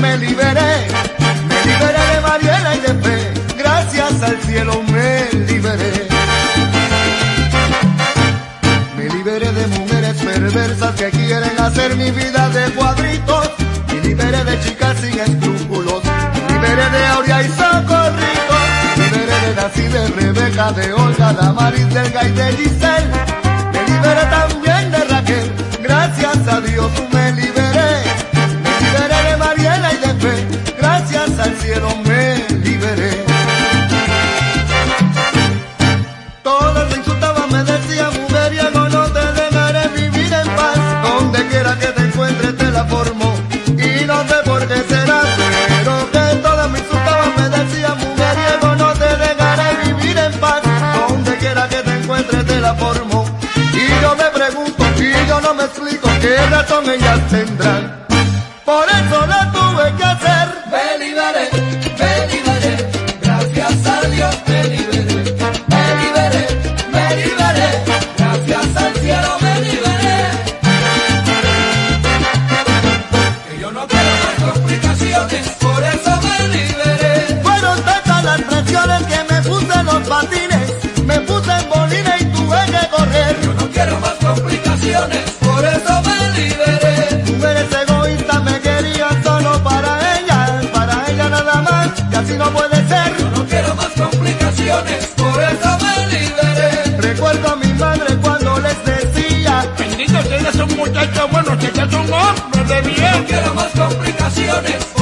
me liberé, me liberé de Mariela y de fe, gracias al cielo me liberé. Me liberé de mujeres perversas que quieren hacer mi vida de cuadritos, me liberé de chicas sin escrúpulos, me liberé de Aurea y Socorrito, me liberé de Nancy, de Rebeca, de Olga, de Amaris, del Gay, de Giselle, me liberé también de Raquel, gracias a Dios me liberé, razón ellas tendrán. Buenos, que ya son hombres de No bien. quiero más complicaciones,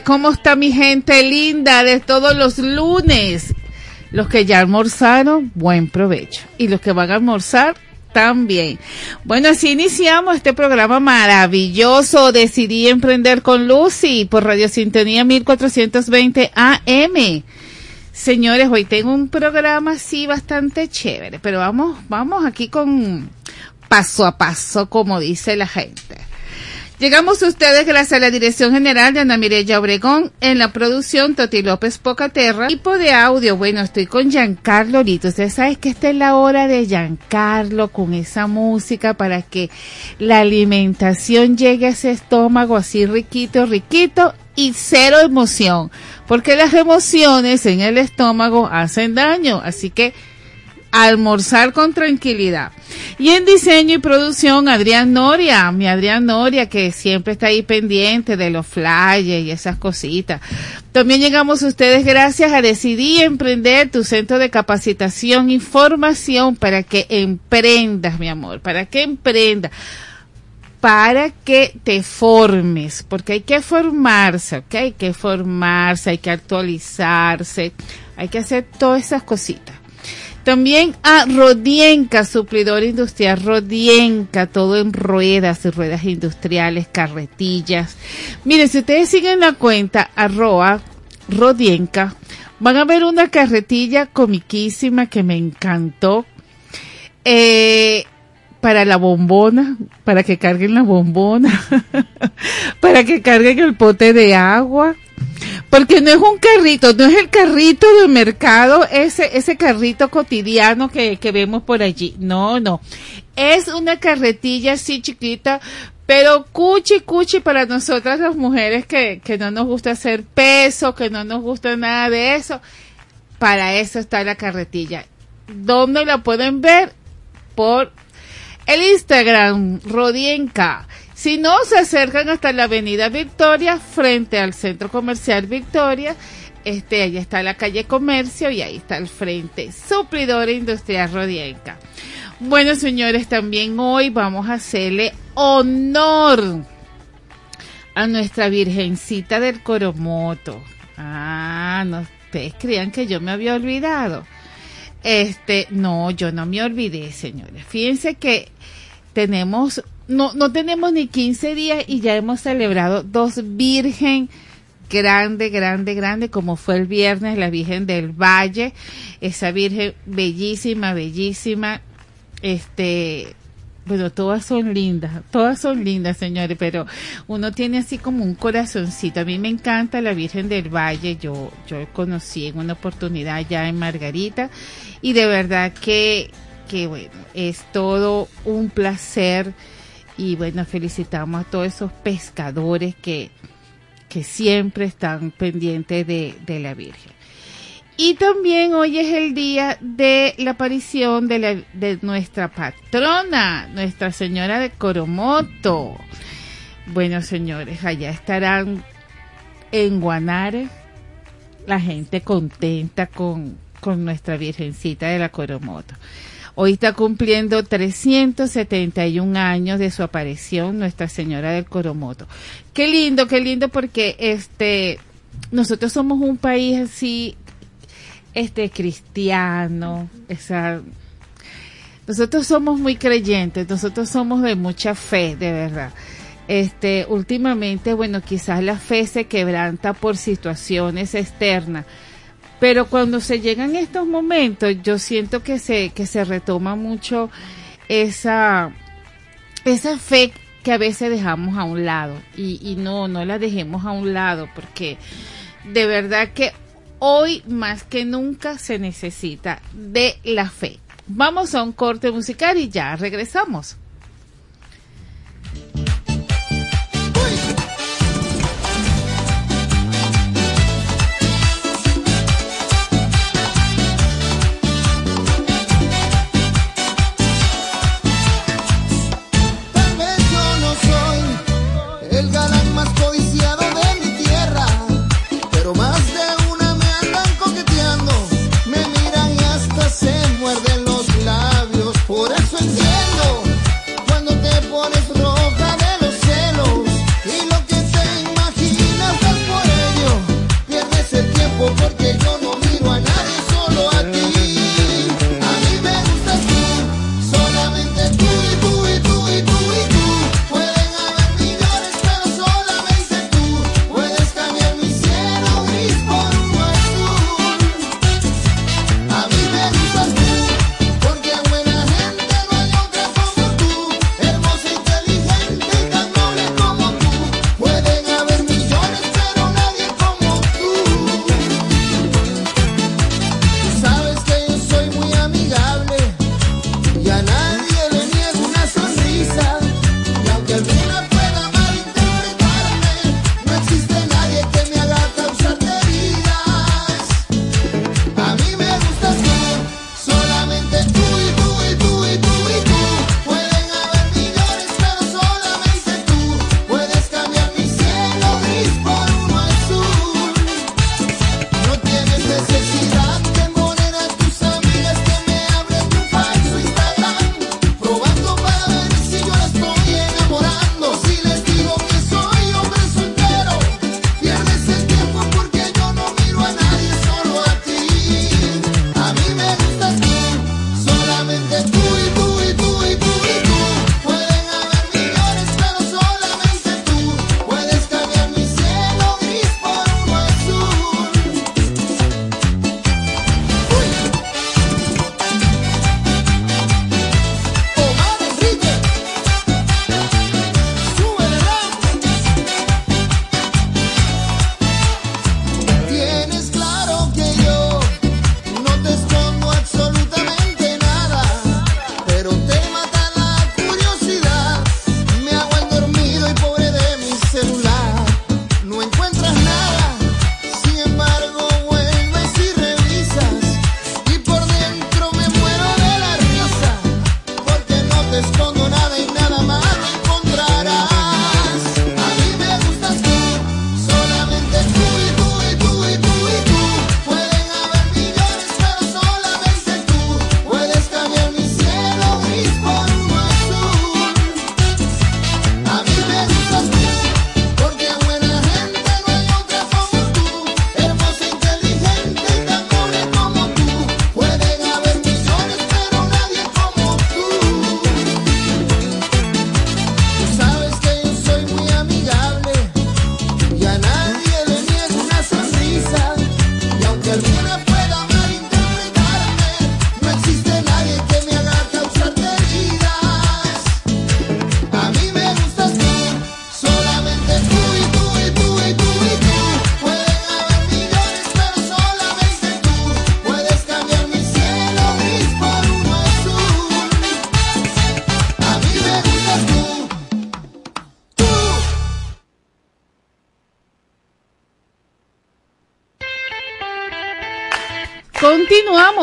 ¿cómo está mi gente linda de todos los lunes? Los que ya almorzaron, buen provecho. Y los que van a almorzar, también. Bueno, así iniciamos este programa maravilloso. Decidí emprender con Lucy por Radio Sintonía 1420 AM. Señores, hoy tengo un programa así bastante chévere, pero vamos, vamos aquí con paso a paso, como dice la gente. Llegamos a ustedes gracias a la Dirección General de Ana Mireya Obregón, en la producción Toti López Pocaterra, equipo de audio, bueno, estoy con Giancarlo Lito, ustedes saben que esta es la hora de Giancarlo con esa música para que la alimentación llegue a ese estómago así riquito, riquito y cero emoción, porque las emociones en el estómago hacen daño, así que almorzar con tranquilidad. Y en diseño y producción, Adrián Noria, mi Adrián Noria, que siempre está ahí pendiente de los flyers y esas cositas. También llegamos a ustedes gracias a Decidí Emprender, tu centro de capacitación y formación para que emprendas, mi amor, para que emprendas para que te formes, porque hay que formarse, ¿ok? Hay que formarse, hay que actualizarse, hay que hacer todas esas cositas. También a Rodienca, suplidor industrial Rodienca, todo en ruedas, ruedas industriales, carretillas. Miren, si ustedes siguen la cuenta arroba Rodienca, van a ver una carretilla comiquísima que me encantó. Eh, para la bombona, para que carguen la bombona, para que carguen el pote de agua, porque no es un carrito, no es el carrito del mercado, ese, ese carrito cotidiano que, que vemos por allí. No, no. Es una carretilla así chiquita, pero cuchi cuchi para nosotras las mujeres que, que no nos gusta hacer peso, que no nos gusta nada de eso. Para eso está la carretilla. ¿Dónde la pueden ver? Por el Instagram, Rodienca. Si no, se acercan hasta la Avenida Victoria, frente al Centro Comercial Victoria. Este, ahí está la calle Comercio y ahí está el frente. Suplidora Industrial Rodienca. Bueno, señores, también hoy vamos a hacerle honor a nuestra Virgencita del Coromoto. Ah, no, ustedes creían que yo me había olvidado. Este, no, yo no me olvidé, señores. Fíjense que tenemos, no, no tenemos ni 15 días y ya hemos celebrado dos Virgen grande, grande, grande, como fue el viernes, la Virgen del Valle, esa Virgen bellísima, bellísima, este, bueno, todas son lindas, todas son lindas, señores, pero uno tiene así como un corazoncito. A mí me encanta la Virgen del Valle, yo, yo conocí en una oportunidad ya en Margarita y de verdad que, que bueno, es todo un placer y bueno, felicitamos a todos esos pescadores que, que siempre están pendientes de, de la Virgen. Y también hoy es el día de la aparición de, la, de nuestra patrona, Nuestra Señora de Coromoto. Bueno, señores, allá estarán en Guanare la gente contenta con, con nuestra Virgencita de la Coromoto. Hoy está cumpliendo 371 años de su aparición Nuestra Señora del Coromoto. Qué lindo, qué lindo porque este nosotros somos un país así este cristiano, esa nosotros somos muy creyentes, nosotros somos de mucha fe, de verdad. Este, últimamente, bueno, quizás la fe se quebranta por situaciones externas, pero cuando se llegan estos momentos, yo siento que se, que se retoma mucho esa, esa fe que a veces dejamos a un lado y, y no, no la dejemos a un lado porque de verdad que hoy más que nunca se necesita de la fe. Vamos a un corte musical y ya regresamos.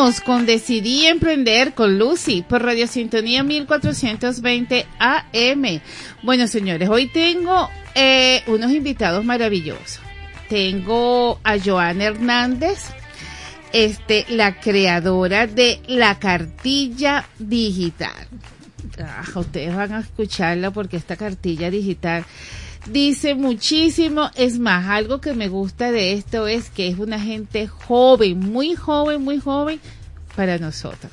Continuamos con Decidí Emprender con Lucy por Radio Sintonía 1420 AM. Bueno, señores, hoy tengo eh, unos invitados maravillosos. Tengo a Joana Hernández, este, la creadora de la cartilla digital. Ah, ustedes van a escucharla porque esta cartilla digital dice muchísimo. Es más, algo que me gusta de esto es que es una gente joven, muy joven, muy joven para nosotros.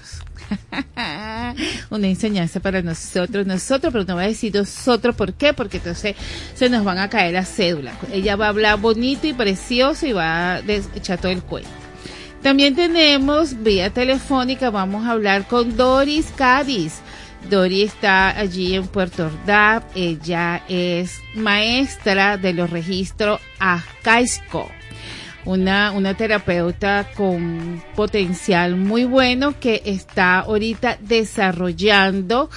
una enseñanza para nosotros, nosotros, pero no va a decir nosotros, ¿por qué? Porque entonces se nos van a caer las cédulas. Ella va a hablar bonito y precioso y va a echar todo el cuento. También tenemos vía telefónica, vamos a hablar con Doris Cádiz. Dori está allí en Puerto Ordaz. Ella es maestra de los registros ACAISCO. Una, una terapeuta con potencial muy bueno que está ahorita desarrollando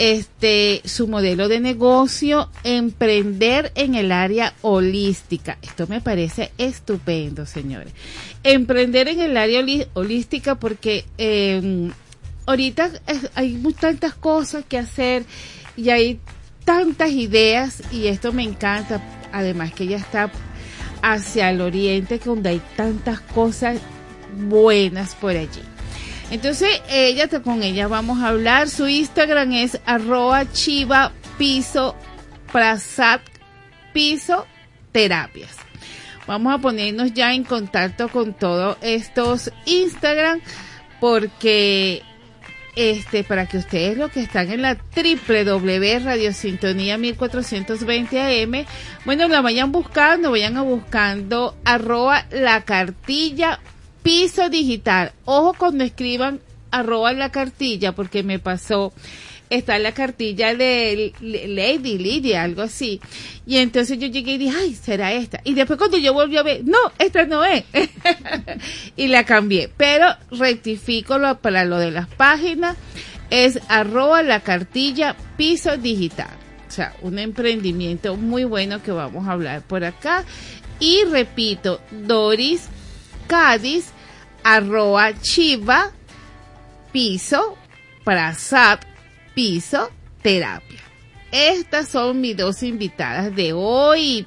este su modelo de negocio emprender en el área holística. Esto me parece estupendo, señores. Emprender en el área holística porque eh, ahorita hay tantas cosas que hacer y hay tantas ideas y esto me encanta. Además que ella está hacia el oriente donde hay tantas cosas buenas por allí. Entonces, ella, con ella vamos a hablar. Su Instagram es arroba chiva piso prasat piso terapias. Vamos a ponernos ya en contacto con todos estos Instagram porque este, para que ustedes los que están en la www Radiosintonía 1420 AM, bueno, la vayan buscando, vayan a buscando arroba la cartilla piso digital. Ojo cuando escriban arroba la cartilla, porque me pasó está la cartilla de Lady Lydia, algo así. Y entonces yo llegué y dije, ay, será esta. Y después cuando yo volví a ver, no, esta no es. y la cambié. Pero rectifico lo, para lo de las páginas, es arroba la cartilla piso digital. O sea, un emprendimiento muy bueno que vamos a hablar por acá. Y repito, Doris Cádiz, arroba chiva, piso, para SAP piso terapia. Estas son mis dos invitadas de hoy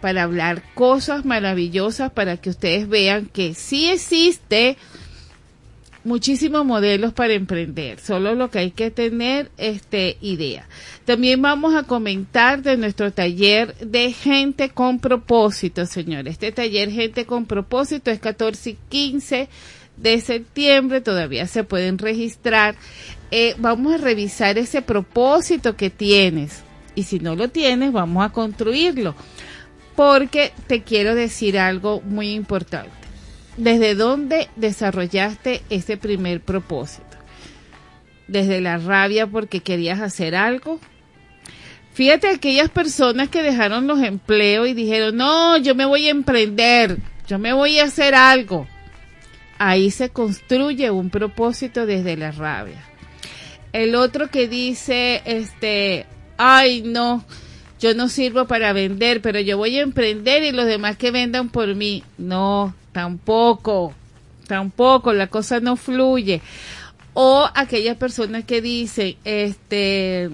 para hablar cosas maravillosas para que ustedes vean que sí existe muchísimos modelos para emprender, solo lo que hay que tener este idea. También vamos a comentar de nuestro taller de gente con propósito, señores. Este taller gente con propósito es 14 y 15 de septiembre, todavía se pueden registrar. Eh, vamos a revisar ese propósito que tienes. Y si no lo tienes, vamos a construirlo. Porque te quiero decir algo muy importante. ¿Desde dónde desarrollaste ese primer propósito? ¿Desde la rabia porque querías hacer algo? Fíjate aquellas personas que dejaron los empleos y dijeron, no, yo me voy a emprender, yo me voy a hacer algo ahí se construye un propósito desde la rabia. El otro que dice, este, ay no, yo no sirvo para vender, pero yo voy a emprender y los demás que vendan por mí. No, tampoco, tampoco, la cosa no fluye. O aquellas personas que dicen, este,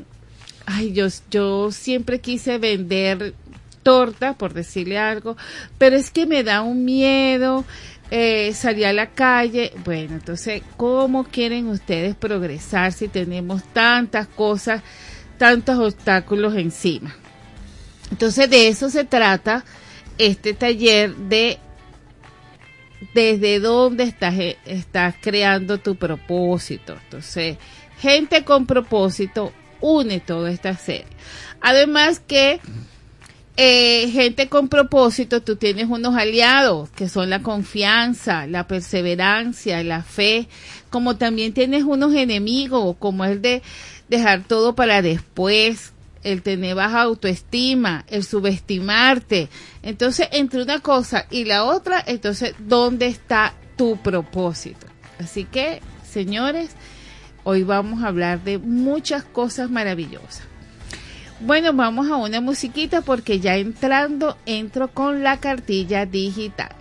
ay, yo, yo siempre quise vender torta, por decirle algo, pero es que me da un miedo, eh, salir a la calle. Bueno, entonces, ¿cómo quieren ustedes progresar si tenemos tantas cosas, tantos obstáculos encima? Entonces, de eso se trata este taller de desde dónde estás, eh, estás creando tu propósito. Entonces, gente con propósito une toda esta serie. Además que eh, gente con propósito, tú tienes unos aliados que son la confianza, la perseverancia, la fe, como también tienes unos enemigos, como el de dejar todo para después, el tener baja autoestima, el subestimarte. Entonces, entre una cosa y la otra, entonces, ¿dónde está tu propósito? Así que, señores, hoy vamos a hablar de muchas cosas maravillosas. Bueno, vamos a una musiquita porque ya entrando entro con la cartilla digital.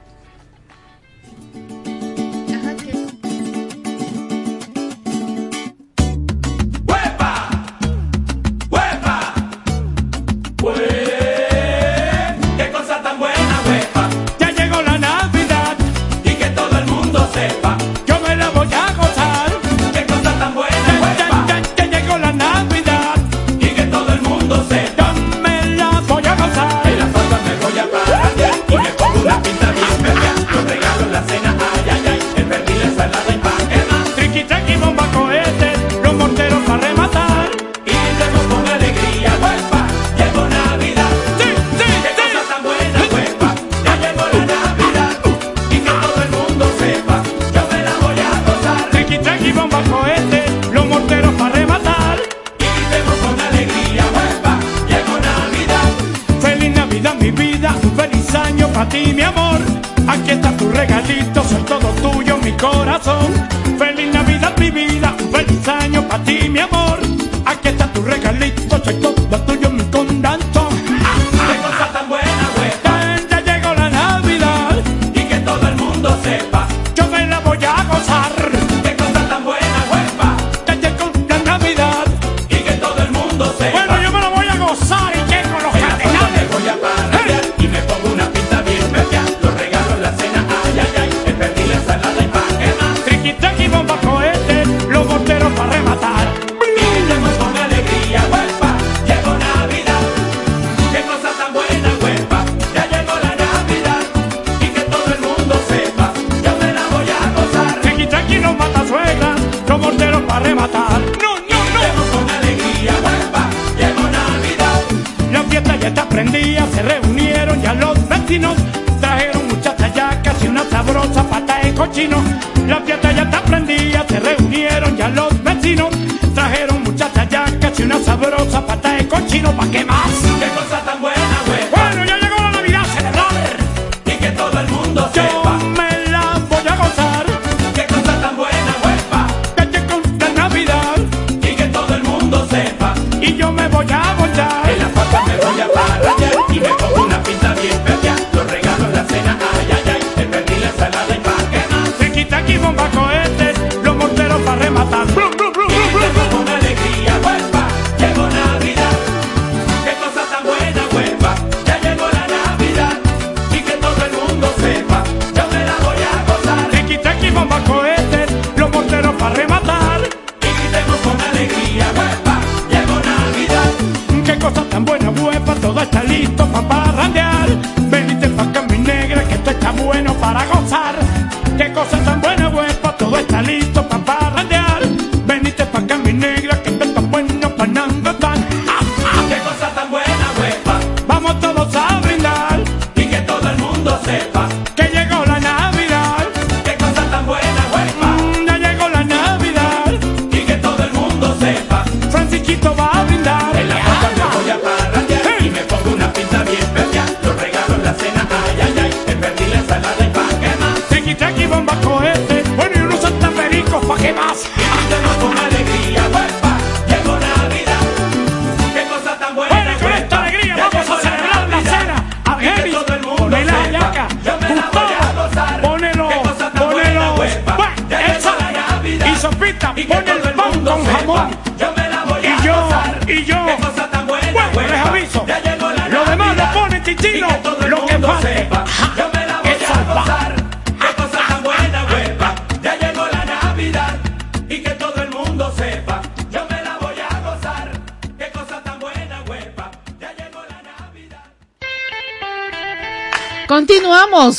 tiki bomba cohetes, los morteros para rematar. Y brindemos con alegría, huepa, llegó Navidad. Sí, sí, Qué sí. cosa tan buena, huepa, ya llegó la Navidad. Uh, y que todo el mundo sepa, yo me la voy a gozar. Tiki tiki bomba cohetes, los morteros para rematar. Y brindemos con alegría, huepa, llegó Navidad. Feliz Navidad, mi vida, un feliz año para ti, mi amor. Aquí está tu regalito, soy todo tuyo, mi corazón. minha mão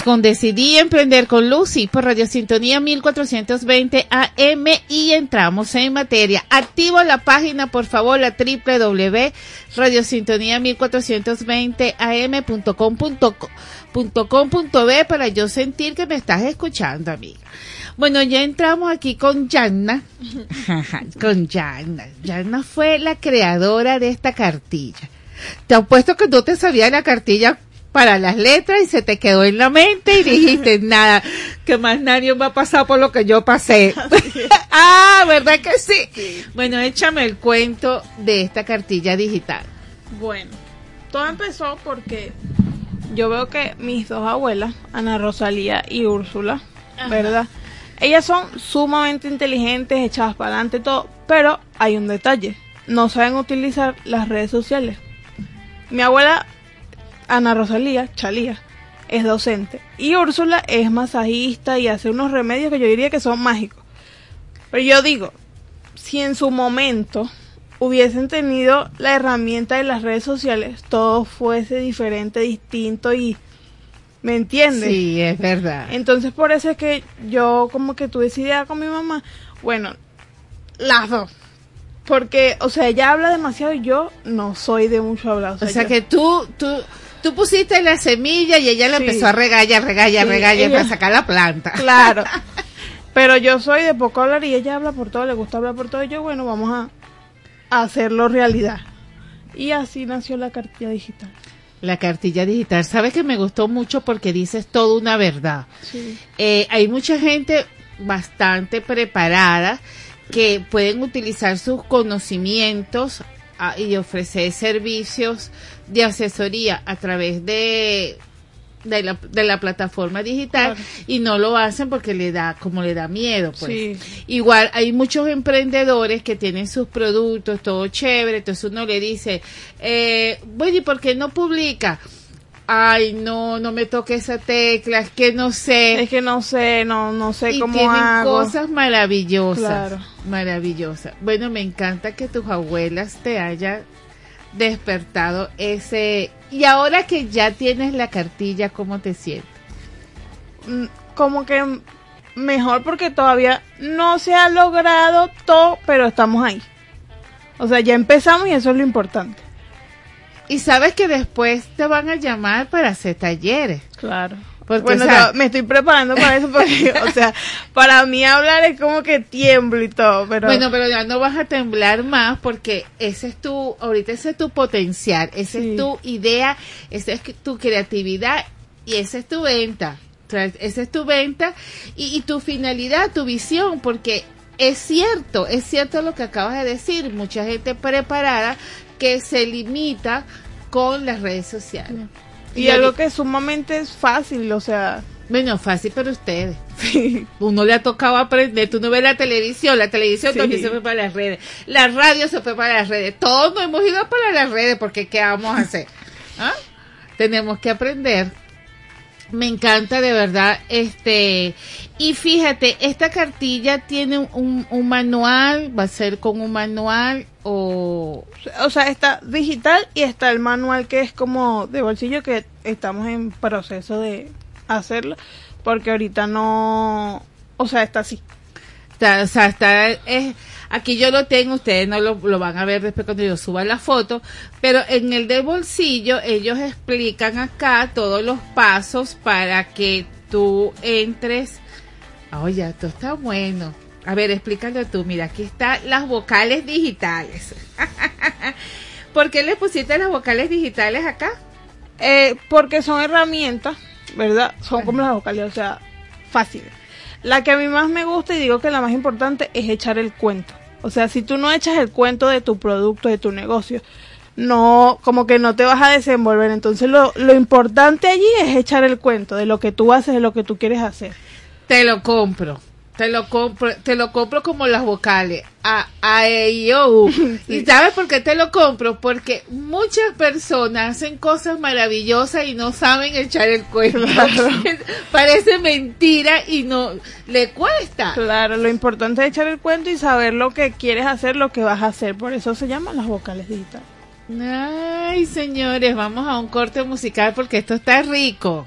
con Decidí Emprender con Lucy por Radio Sintonía 1420 AM y entramos en materia. Activo la página, por favor, la www.radiosintonía 1420 am.com.b para yo sentir que me estás escuchando, amiga. Bueno, ya entramos aquí con Yanna. con Yanna. Yanna fue la creadora de esta cartilla. Te apuesto que tú te sabías la cartilla para las letras y se te quedó en la mente y dijiste, nada, que más nadie va a pasar por lo que yo pasé. ah, ¿verdad que sí? Bueno, échame el cuento de esta cartilla digital. Bueno, todo empezó porque yo veo que mis dos abuelas, Ana Rosalía y Úrsula, ¿verdad? Ellas son sumamente inteligentes, echadas para adelante, todo, pero hay un detalle, no saben utilizar las redes sociales. Mi abuela, Ana Rosalía, Chalía, es docente y Úrsula es masajista y hace unos remedios que yo diría que son mágicos. Pero yo digo, si en su momento hubiesen tenido la herramienta de las redes sociales, todo fuese diferente, distinto y... ¿Me entiendes? Sí, es verdad. Entonces por eso es que yo como que tuve esa idea con mi mamá. Bueno, las dos. Porque, o sea, ella habla demasiado y yo no soy de mucho hablar. O sea yo- que tú, tú, tú pusiste la semilla y ella la Sí. empezó a regallar, regallar, Sí, regallar para sacar la planta. Claro. Pero yo soy de poco hablar y ella habla por todo, le gusta hablar por todo. Y yo, bueno, vamos a, a hacerlo realidad. Y así nació la cartilla digital. La cartilla digital. Sabes que me gustó mucho porque dices toda una verdad. Sí. Eh, hay mucha gente bastante preparada que pueden utilizar sus conocimientos ah, y ofrecer servicios de asesoría a través de de la, de la plataforma digital Claro. y no lo hacen porque le da como le da miedo pues Sí. igual hay muchos emprendedores que tienen sus productos todo chévere entonces uno le dice eh, bueno y por qué no publica ay no no me toque esa tecla es que no sé Es que no sé, no, no sé y cómo tienen hago. cosas maravillosas. Claro. Maravillosas. Bueno, me encanta que tus abuelas te hayan despertado ese... Y ahora que ya tienes la cartilla, ¿cómo te sientes? Mm, Como que mejor porque todavía no se ha logrado todo, pero estamos ahí. O sea, ya empezamos y eso es lo importante. Y sabes que después te van a llamar para hacer talleres. Claro. Porque, bueno, o sea- o sea, me estoy preparando para eso porque, o sea, para mí hablar es como que tiemblo y todo, pero Bueno, pero ya no vas a temblar más porque ese es tu, ahorita ese es tu potencial, esa Sí. es tu idea, esa es tu creatividad y esa es tu venta. O sea, esa es tu venta y, y tu finalidad, tu visión, porque es cierto, es cierto lo que acabas de decir, mucha gente preparada que se limita con las redes sociales. Y algo que sumamente es fácil, o sea, Bueno, fácil para ustedes. Uno le ha tocado aprender. Tú no ves la televisión. La televisión Sí. también se fue para las redes. La radio se fue para las redes. Todos nos hemos ido para las redes porque ¿qué vamos a hacer? ¿Ah? Tenemos que aprender. Me encanta de verdad. Este y fíjate, esta cartilla tiene un, un manual. Va a ser con un manual o o sea, está digital y está el manual que es como de bolsillo que estamos en proceso de hacerlo porque ahorita no, o sea, está así. Está, o sea, está, es, aquí yo lo tengo, ustedes no lo, van a ver después cuando yo suba la foto, pero en el de bolsillo ellos explican acá todos los pasos para que tú entres. Oye, esto está bueno. A ver, explícalo tú. Mira, aquí están las vocales digitales. ¿Por qué le pusiste las vocales digitales acá? Eh, porque son herramientas, ¿verdad? Son como las vocales, o sea, fáciles. La que a mí más me gusta y digo que la más importante es echar el cuento. O sea, si tú no echas el cuento de tu producto, de tu negocio, no, como que no te vas a desenvolver. Entonces lo, lo importante allí es echar el cuento de lo que tú haces, de lo que tú quieres hacer. Te lo compro. Te lo compro, te lo compro como las vocales. A, a, e, o. ¿Y sabes por qué te lo compro? Porque muchas personas hacen cosas maravillosas y no saben echar el cuento. Parece mentira y no le cuesta. Claro, lo importante es echar el cuento y saber lo que quieres hacer, lo que vas a hacer. Por eso se llaman las vocales digitales. Ay, señores, vamos a un corte musical porque esto está rico.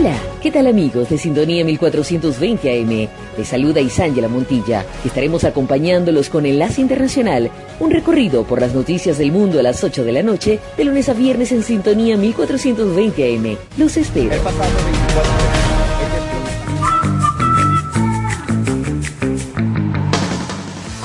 Hola, ¿qué tal amigos de Sintonía 1420 AM? Les saluda Isángela Montilla. Estaremos acompañándolos con Enlace Internacional, un recorrido por las noticias del mundo a las 8 de la noche, de lunes a viernes en Sintonía 1420 AM. Los espero.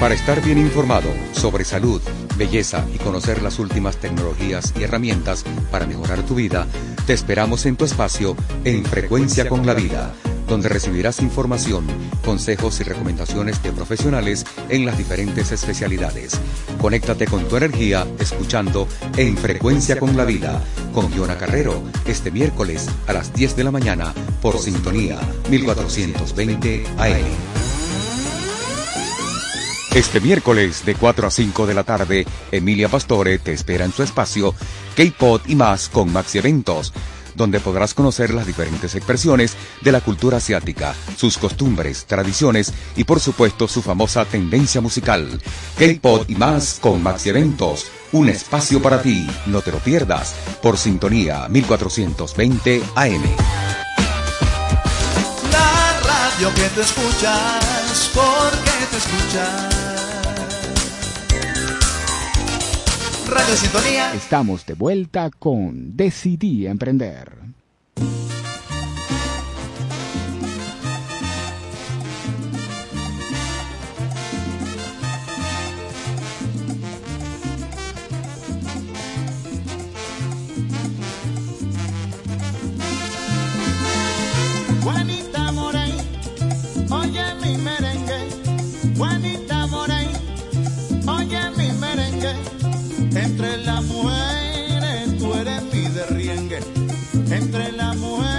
Para estar bien informado sobre salud, belleza y conocer las últimas tecnologías y herramientas para mejorar tu vida, te esperamos en tu espacio En Frecuencia con la Vida, donde recibirás información, consejos y recomendaciones de profesionales en las diferentes especialidades. Conéctate con tu energía escuchando En Frecuencia con la Vida con Giona Carrero este miércoles a las 10 de la mañana por Sintonía 1420 AM. Este miércoles de 4 a 5 de la tarde, Emilia Pastore te espera en su espacio K-Pod y más con Maxi Eventos, donde podrás conocer las diferentes expresiones de la cultura asiática, sus costumbres, tradiciones y por supuesto su famosa tendencia musical. K-Pod y más con Maxi Eventos, un espacio para ti, no te lo pierdas, por sintonía 1420 AM. La radio que te escuchas, porque te escuchas. Radio Sintonía. Estamos de vuelta con Decidí Emprender. Entre las mujeres tú eres mi derriengue. Entre las mujeres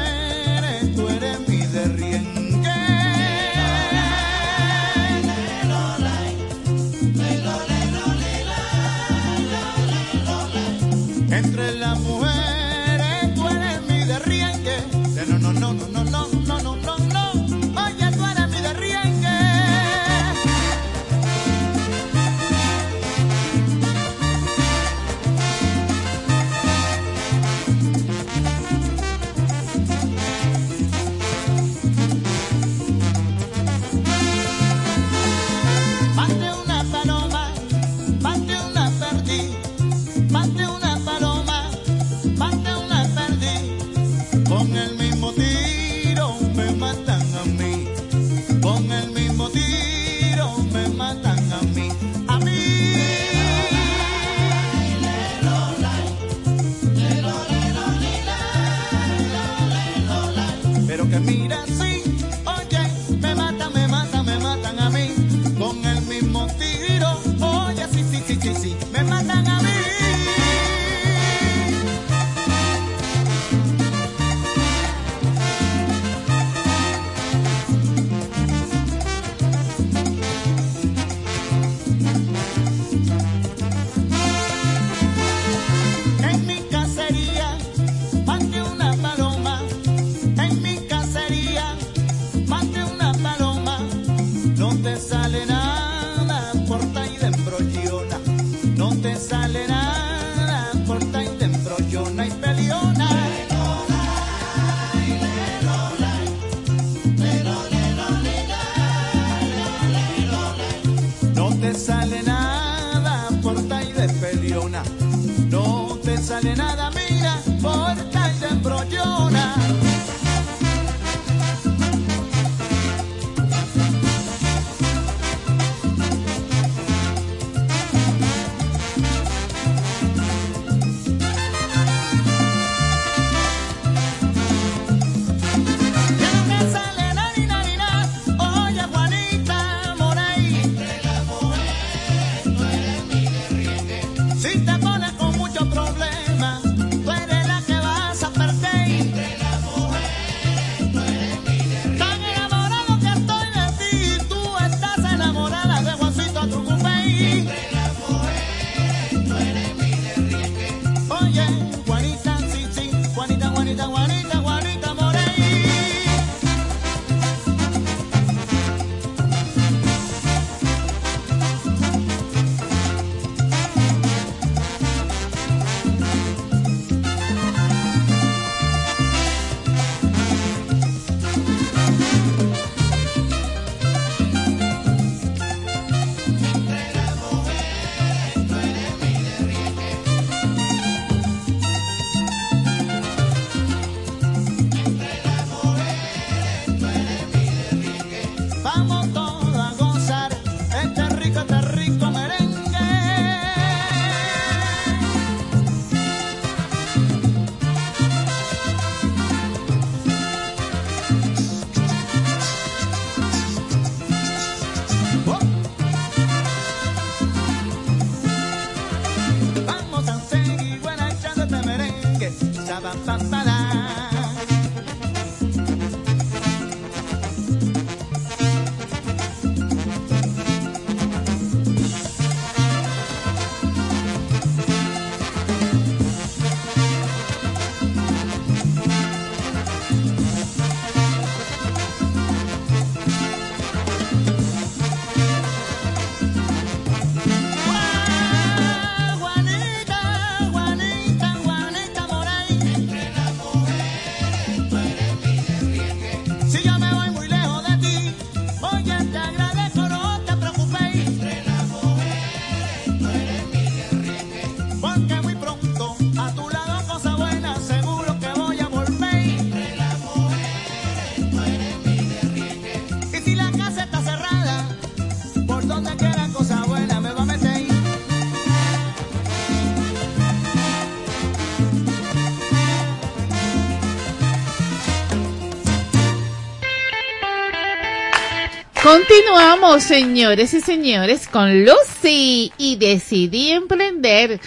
Continuamos, señores y señores, con Lucy y decidí emprender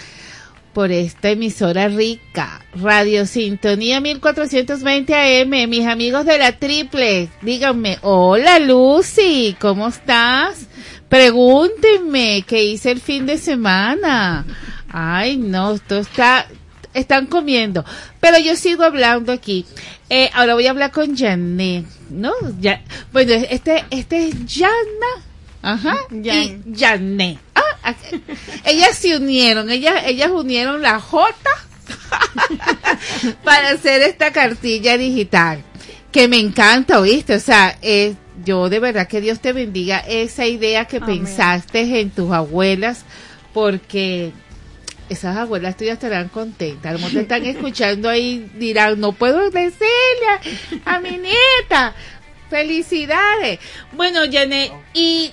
por esta emisora rica, Radio Sintonía 1420 AM, mis amigos de la triple, díganme, hola Lucy, ¿cómo estás? Pregúntenme qué hice el fin de semana. Ay, no, esto está, están comiendo. Pero yo sigo hablando aquí. Eh, ahora voy a hablar con Janet, ¿no? Ya, bueno, este, este es Yana. Ajá. Y Janet. Ah, ah, ellas se unieron, ellas, ellas unieron la J para hacer esta cartilla digital. Que me encanta, ¿oíste? O sea, eh, yo de verdad que Dios te bendiga esa idea que Amén. pensaste en tus abuelas, porque esas abuelas tuyas estarán contentas. A te están escuchando ahí, dirán, no puedo decirle a, mi nieta. Felicidades. Bueno, Janet, ¿y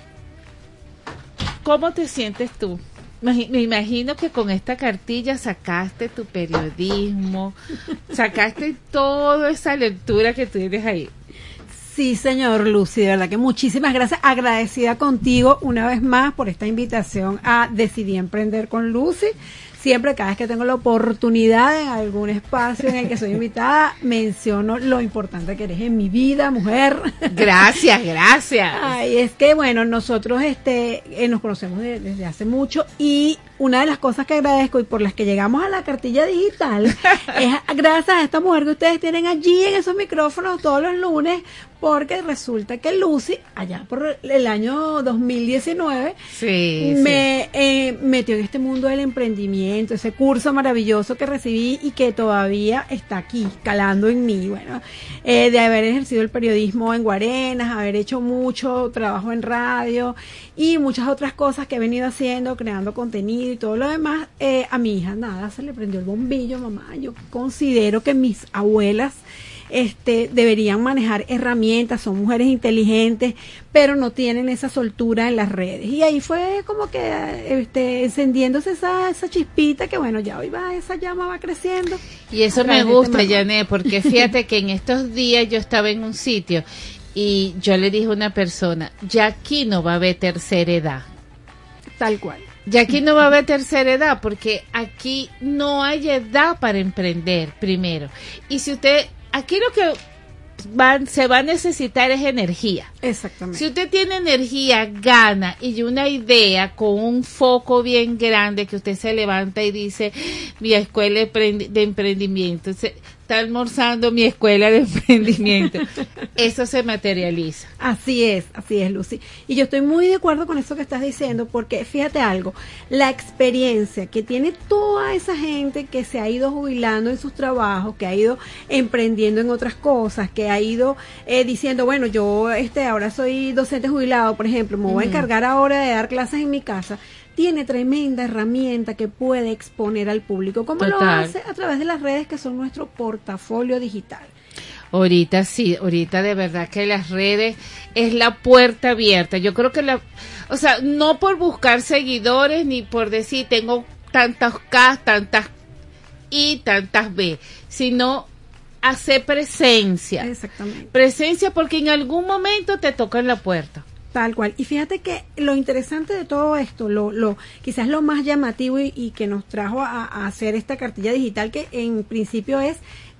cómo te sientes tú? Me imagino que con esta cartilla sacaste tu periodismo, sacaste toda esa lectura que tienes ahí. Sí, señor Lucy, de verdad que muchísimas gracias. Agradecida contigo una vez más por esta invitación a Decidí Emprender con Lucy. Siempre, cada vez que tengo la oportunidad en algún espacio en el que soy invitada, menciono lo importante que eres en mi vida, mujer. Gracias, gracias. Ay, es que bueno, nosotros este eh, nos conocemos de- desde hace mucho y una de las cosas que agradezco y por las que llegamos a la cartilla digital es gracias a esta mujer que ustedes tienen allí en esos micrófonos todos los lunes, porque resulta que Lucy, allá por el año 2019, Sí, me eh, metió en este mundo del emprendimiento, ese curso maravilloso que recibí y que todavía está aquí, calando en mí. Bueno, eh, de haber ejercido el periodismo en Guarenas, haber hecho mucho trabajo en radio y muchas otras cosas que he venido haciendo, creando contenido y todo lo demás, eh, a mi hija nada, se le prendió el bombillo, mamá. Yo considero que mis abuelas este, deberían manejar herramientas, son mujeres inteligentes, pero no tienen esa soltura en las redes. Y ahí fue como que este, encendiéndose esa, esa chispita que bueno, ya hoy va, esa llama va creciendo. Y eso me gusta, este Janet, porque fíjate que en estos días yo estaba en un sitio y yo le dije a una persona, ya aquí no va a haber tercera edad. Tal cual. Ya aquí no va a haber tercera edad porque aquí no hay edad para emprender primero. Y si usted, aquí lo que van, se va a necesitar es energía. Exactamente. Si usted tiene energía, gana y una idea con un foco bien grande que usted se levanta y dice, mi escuela de emprendi- de emprendimiento, se- está almorzando mi escuela de emprendimiento. Eso se materializa. Así es, así es, Lucy. Y yo estoy muy de acuerdo con eso que estás diciendo, porque fíjate algo, la experiencia que tiene toda esa gente que se ha ido jubilando en sus trabajos, que ha ido emprendiendo en otras cosas, que ha ido eh, diciendo, bueno, yo este ahora soy docente jubilado, por ejemplo, me voy a encargar ahora de dar clases en mi casa. Tiene tremenda herramienta que puede exponer al público. ¿Cómo lo hace? A través de las redes que son nuestro portafolio digital. Ahorita sí, ahorita de verdad que las redes es la puerta abierta. Yo creo que la, o sea, no por buscar seguidores ni por decir tengo tantas K, tantas I, tantas B, sino hacer presencia. Exactamente. Presencia porque en algún momento te tocan la puerta. Tal cual. Y fíjate que lo interesante de todo esto, lo, lo quizás lo más llamativo y, que nos trajo a hacer esta cartilla digital, que en principio es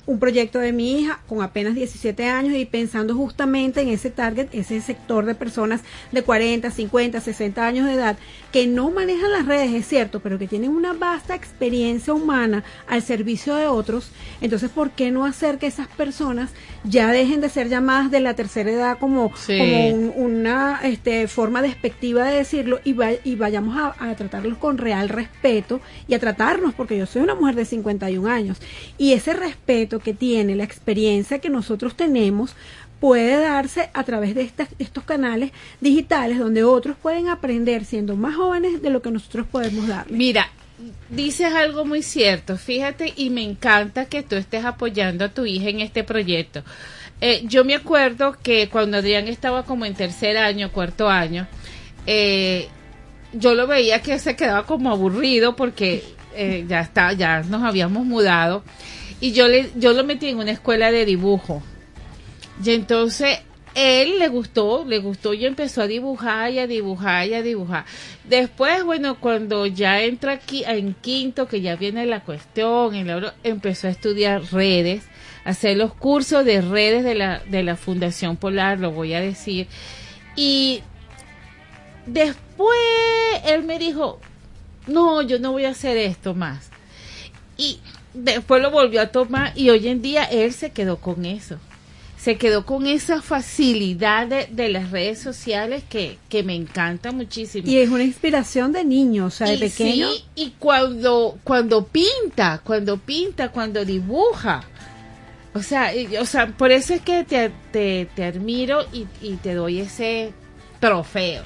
un proyecto de mi hija con apenas 17 años y pensando justamente en ese target, ese sector de personas de 40, 50, 60 años de edad que no manejan las redes, es cierto, pero que tienen una vasta experiencia humana al servicio de otros. Entonces, ¿por qué no hacer que esas personas ya dejen de ser llamadas de la tercera edad como, Sí. como un- una este, forma despectiva de decirlo y, va- y vayamos a, a tratarlos con real respeto y a tratarnos, porque yo soy una mujer de 51 años y ese respeto que tiene la experiencia que nosotros tenemos puede darse a través de estas, estos canales digitales donde otros pueden aprender siendo más jóvenes de lo que nosotros podemos darles. Mira, dices algo muy cierto, fíjate, y me encanta que tú estés apoyando a tu hija en este proyecto. Eh, yo me acuerdo que cuando Adrián estaba como en tercer año, cuarto año, eh, yo lo veía que se quedaba como aburrido porque eh, ya está, ya nos habíamos mudado y yo le, yo lo metí en una escuela de dibujo. Y entonces él le gustó, le gustó y empezó a dibujar y a dibujar y a dibujar. Después, bueno, cuando ya entra aquí en quinto, que ya viene la cuestión, en la- empezó a estudiar redes, hacer los cursos de redes de la, de la Fundación Polar, lo voy a decir. Y después él me dijo, no, yo no voy a hacer esto más. Y después lo volvió a tomar y hoy en día él se quedó con eso. Se quedó con esa facilidad de, de las redes sociales que, que me encanta muchísimo. Y es una inspiración de niño, o sea, de Y pequeño. sí, y cuando, cuando pinta, cuando pinta, cuando dibuja. O sea, y- o sea, por eso es que te, te, te admiro y, y te doy ese trofeo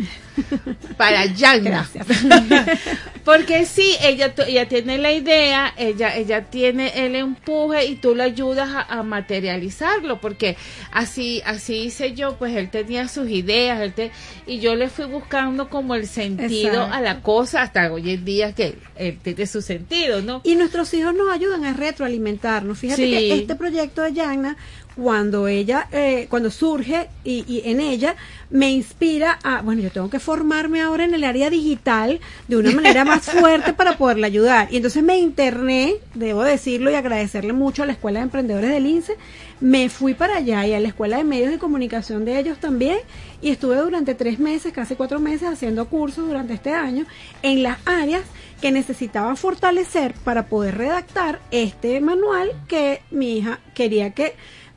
para Yagna. Porque sí, ella, ella tiene la idea, ella, ella tiene el empuje y tú le ayudas a, a materializarlo, porque así, así hice yo, pues él tenía sus ideas, él te- y yo le fui buscando como el sentido Exacto. a la cosa hasta hoy en día que él tiene su sentido, ¿no? Y nuestros hijos nos ayudan a retroalimentarnos. Fíjate Sí. que este proyecto de Yagna, cuando ella, eh, cuando surge y, y en ella, me inspira a, bueno, yo tengo que formarme ahora en el área digital de una manera más fuerte para poderla ayudar. Y entonces me interné, debo decirlo y agradecerle mucho a la Escuela de Emprendedores del INSE, me fui para allá y a la Escuela de Medios de Comunicación de ellos también y estuve durante tres meses, casi cuatro meses, haciendo cursos durante este año en las áreas que necesitaba fortalecer para poder redactar este manual que mi hija quería que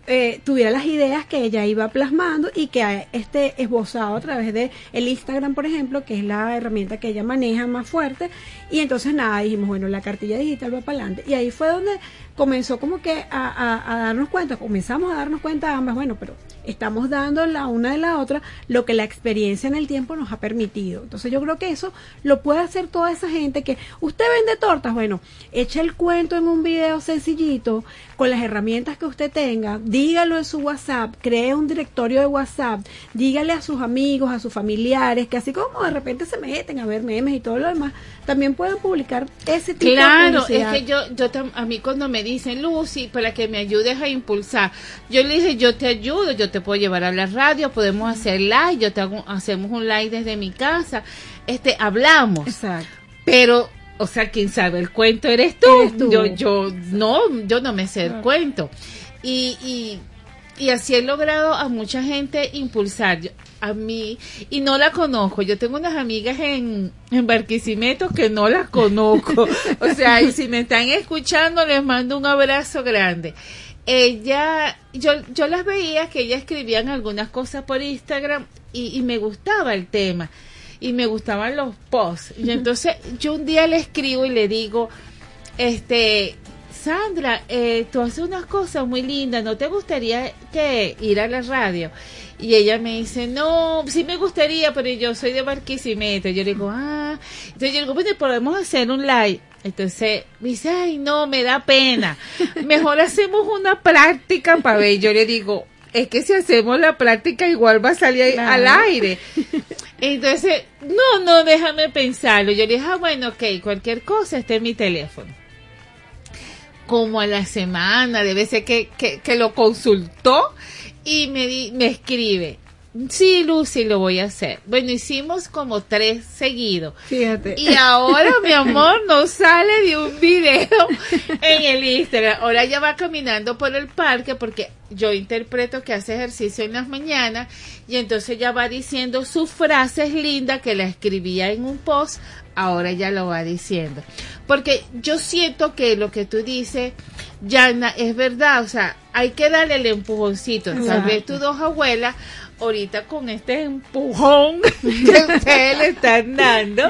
eh, tuviera las ideas que ella iba plasmando y que esté esbozado a través de el Instagram, por ejemplo, que es la herramienta que ella maneja más fuerte. Y entonces nada, dijimos, bueno, la cartilla digital va para adelante. Y ahí fue donde comenzó como que a, darnos cuenta, comenzamos a darnos cuenta ambas, bueno, pero estamos dando la una de la otra lo que la experiencia en el tiempo nos ha permitido. Entonces yo creo que eso lo puede hacer toda esa gente que usted vende tortas, bueno, echa el cuento en un video sencillito con las herramientas que usted tenga, dígalo en su WhatsApp, cree un directorio de WhatsApp, dígale a sus amigos, a sus familiares, que así como de repente se meten a ver memes y todo lo demás, también pueden publicar ese tipo de Claro, es que yo, yo tam- a mí cuando me dicen Lucy, para que me ayudes a impulsar, yo le dije, yo te ayudo, yo te puedo llevar a la radio, podemos hacer live, yo te hago, hacemos un live desde mi casa, este, hablamos. Exacto. Pero, o sea, quien sabe el cuento eres tú. Eres tú. Yo, yo, no, yo no me sé el cuento. Y, y, y así he logrado a mucha gente impulsar. Yo- a mí, y no la conozco. Yo tengo unas amigas en, en Barquisimeto que no las conozco. o sea, y si me están escuchando, les mando un abrazo grande. Ella, yo, yo las veía que ella escribían algunas cosas por Instagram y, y me gustaba el tema y me gustaban los posts. Y entonces yo un día le escribo y le digo, este, Sandra, eh, tú haces unas cosas muy lindas, ¿no te gustaría que ir a la radio? Y ella me dice, no, sí me gustaría, pero yo soy de Barquisimeto. Yo le digo, ah, entonces yo le digo, bueno, podemos hacer un live. Entonces me dice, ay, no, me da pena. Mejor hacemos una práctica para ver. Yo le digo, es que si hacemos la práctica igual va a salir Claro. al aire. Entonces, no, no, déjame pensarlo. Yo le dije, ah, bueno, ok, cualquier cosa, este es mi teléfono. Como a la semana, debe ser que, que, que lo consultó y me, di- me escribe, sí, Lucy, lo voy a hacer. Bueno, hicimos como tres seguidos. Fíjate. Y ahora, mi amor, no sale de un video en el Instagram. Ahora ella va caminando por el parque porque yo interpreto que hace ejercicio en las mañanas y entonces ella va diciendo sus frases lindas que la escribía en un post, ahora ella lo va diciendo. Porque yo siento que lo que tú dices, Yana, es verdad, o sea, hay que darle el empujoncito. Tal vez tus dos abuelas, ahorita con este empujón que ustedes le están dando,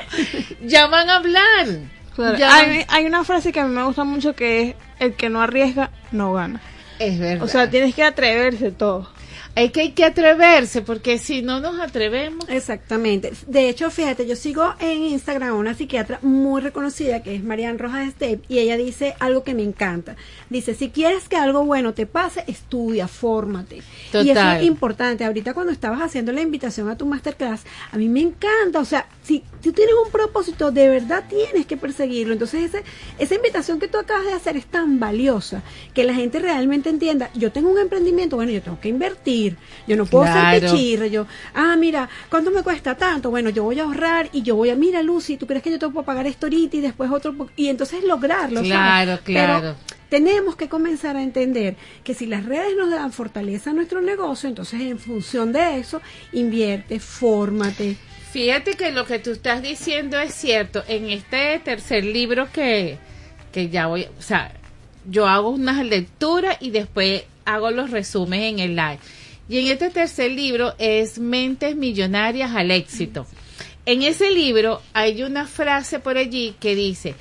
ya van a hablar. Claro, Ya hay, hay una frase que a mí me gusta mucho que es el que no arriesga no gana. Es verdad. O sea, tienes que atreverse todo. Hay que, hay que atreverse porque si no nos atrevemos, Exactamente. De hecho, fíjate, yo sigo en Instagram a una psiquiatra muy reconocida que es Marian Rojas Step y ella dice algo que me encanta. Dice, si quieres que algo bueno te pase, estudia, fórmate. Y eso Total. es importante. Ahorita cuando estabas haciendo la invitación a tu masterclass, a mí me encanta. O sea, si tú tienes un propósito, de verdad tienes que perseguirlo. Entonces, ese, esa invitación que tú acabas de hacer es tan valiosa que la gente realmente entienda, yo tengo un emprendimiento, bueno, yo tengo que invertir. Yo no puedo ser Claro. pechirra. Yo, ah, mira, ¿cuánto me cuesta tanto? Bueno, yo voy a ahorrar y yo voy a, mira, Lucy, ¿tú crees que yo te puedo pagar esto ahorita y después otro? po-?" Y entonces lograrlo. ¿sabes? Claro, claro. Pero tenemos que comenzar a entender que si las redes nos dan fortaleza a nuestro negocio, entonces en función de eso, invierte, fórmate. Fíjate que lo que tú estás diciendo es cierto. En este tercer libro que, que ya voy, o sea, yo hago unas lecturas y después hago los resúmenes en el live. Y en este tercer libro es Mentes Millonarias al Éxito. En ese libro hay una frase por allí que dice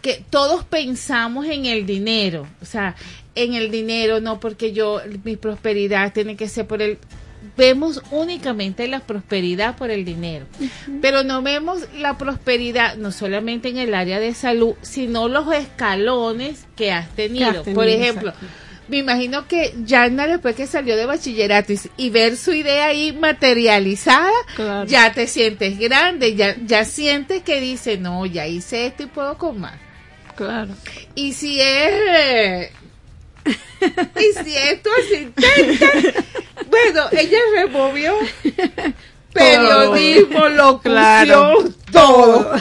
que todos pensamos en el dinero, o sea, en el dinero, no porque yo, mi prosperidad tiene que ser por el, vemos únicamente la prosperidad por el dinero, pero no vemos la prosperidad no solamente en el área de salud, sino los escalones que has tenido. Que has tenido, por ejemplo, me imagino que Yana después que salió de bachillerato y, y ver su idea ahí materializada, Claro. ya te sientes grande, ya, ya sientes que dice, no, ya hice esto y puedo con más. Claro. Y si es... y si es tu asistente, bueno, ella removió periodismo, locución, Claro. todo.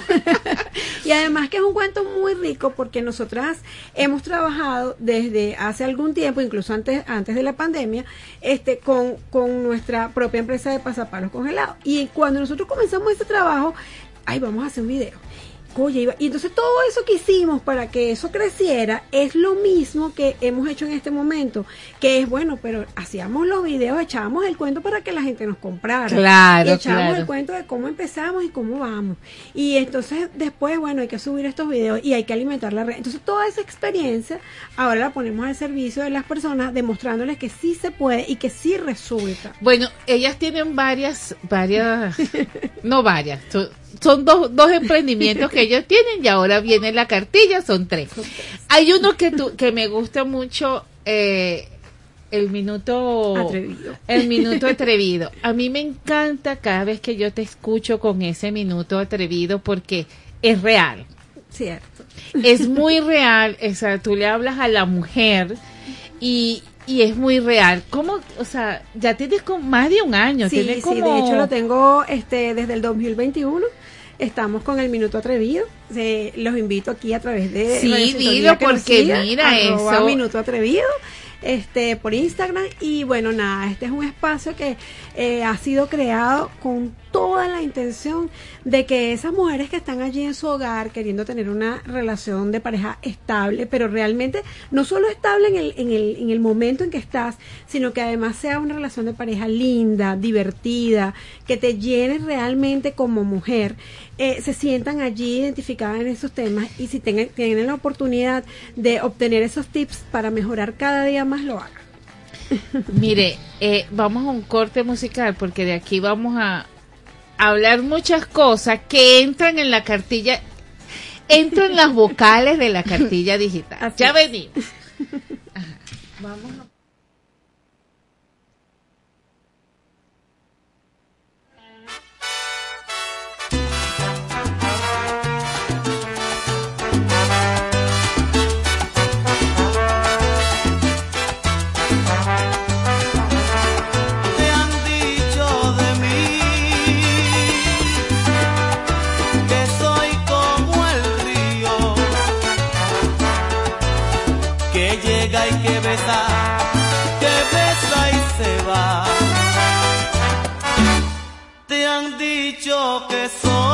y además que es un cuento muy rico porque nosotras hemos trabajado desde hace algún tiempo, incluso antes, antes de la pandemia, este, con, con nuestra propia empresa de pasapalos congelados. Y cuando nosotros comenzamos este trabajo, ay, vamos a hacer un video. Oye, iba- y entonces todo eso que hicimos para que eso creciera es lo mismo que hemos hecho en este momento, que es bueno, pero hacíamos los videos, echábamos el cuento para que la gente nos comprara. Claro, y echábamos claro. el cuento de cómo empezamos y cómo vamos. Y entonces después, bueno, hay que subir estos videos y hay que alimentar la red. Entonces toda esa experiencia ahora la ponemos al servicio de las personas, demostrándoles que sí se puede y que sí resulta. Bueno, ellas tienen varias, varias, no varias, son, dos, dos emprendimientos que ellos tienen y ahora viene la cartilla, son tres. Hay uno que, tú, que me gusta mucho, eh, el minuto Atrevido. El minuto atrevido. A mí me encanta cada vez que yo te escucho con ese minuto atrevido porque es real. Cierto. Es muy real. O sea, tú le hablas a la mujer y, y es muy real. ¿Cómo? O sea, ya tienes con más de un año. Sí, tienes sí, como... de hecho lo tengo este desde el 2021. Estamos con el minuto atrevido. Se- los invito aquí a través de Sí, dilo, porque mira eso. minuto atrevido este por Instagram. Y bueno nada este es un espacio que eh, ha sido creado con toda la intención de que esas mujeres que están allí en su hogar queriendo tener una relación de pareja estable pero realmente no solo estable en el, en el, en el momento en que estás sino que además sea una relación de pareja linda divertida que te llene realmente como mujer eh, se sientan allí identificadas en esos temas y si tengan, tienen la oportunidad de obtener esos tips para mejorar cada día más, lo hagan. Mire, eh, vamos a un corte musical porque de aquí vamos a hablar muchas cosas que entran en la cartilla, entran en las vocales de la cartilla digital. Así ya venimos. Ajá. Vamos a dicho que soy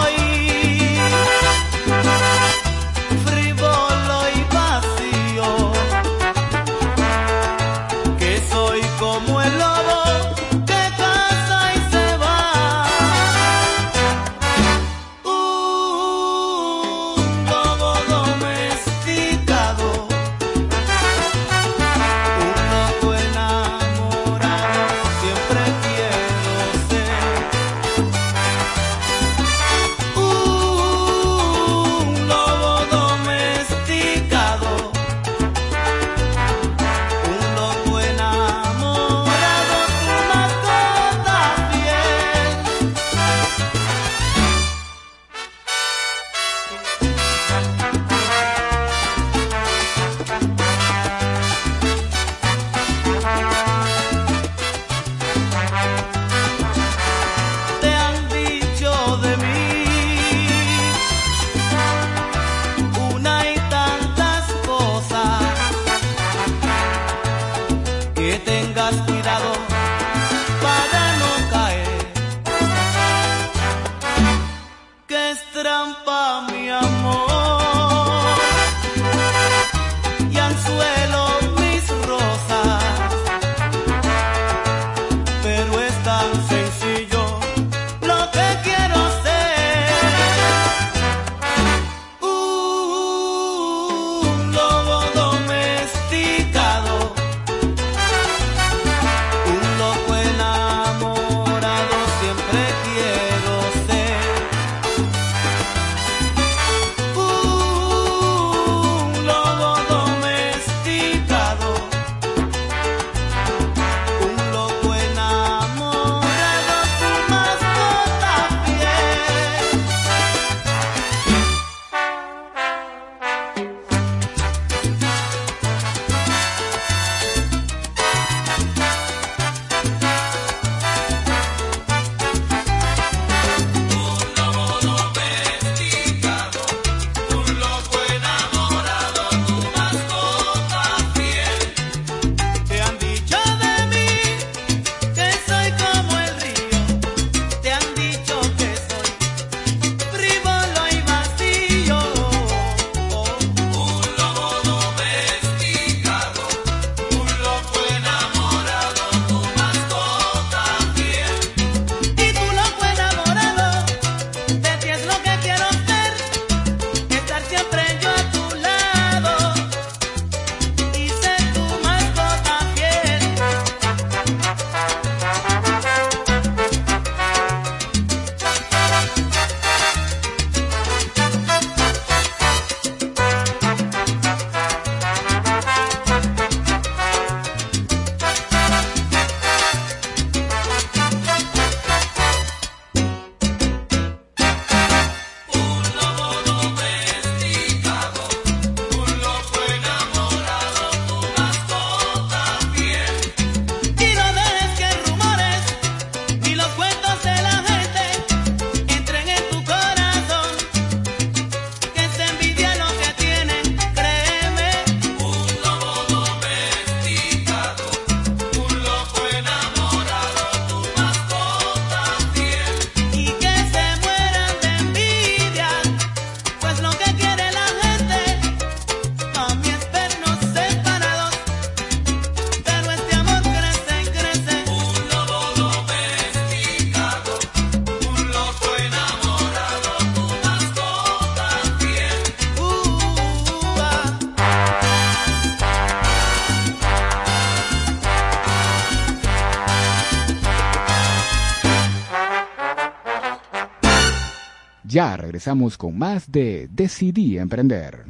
regresamos con más de Decidí Emprender.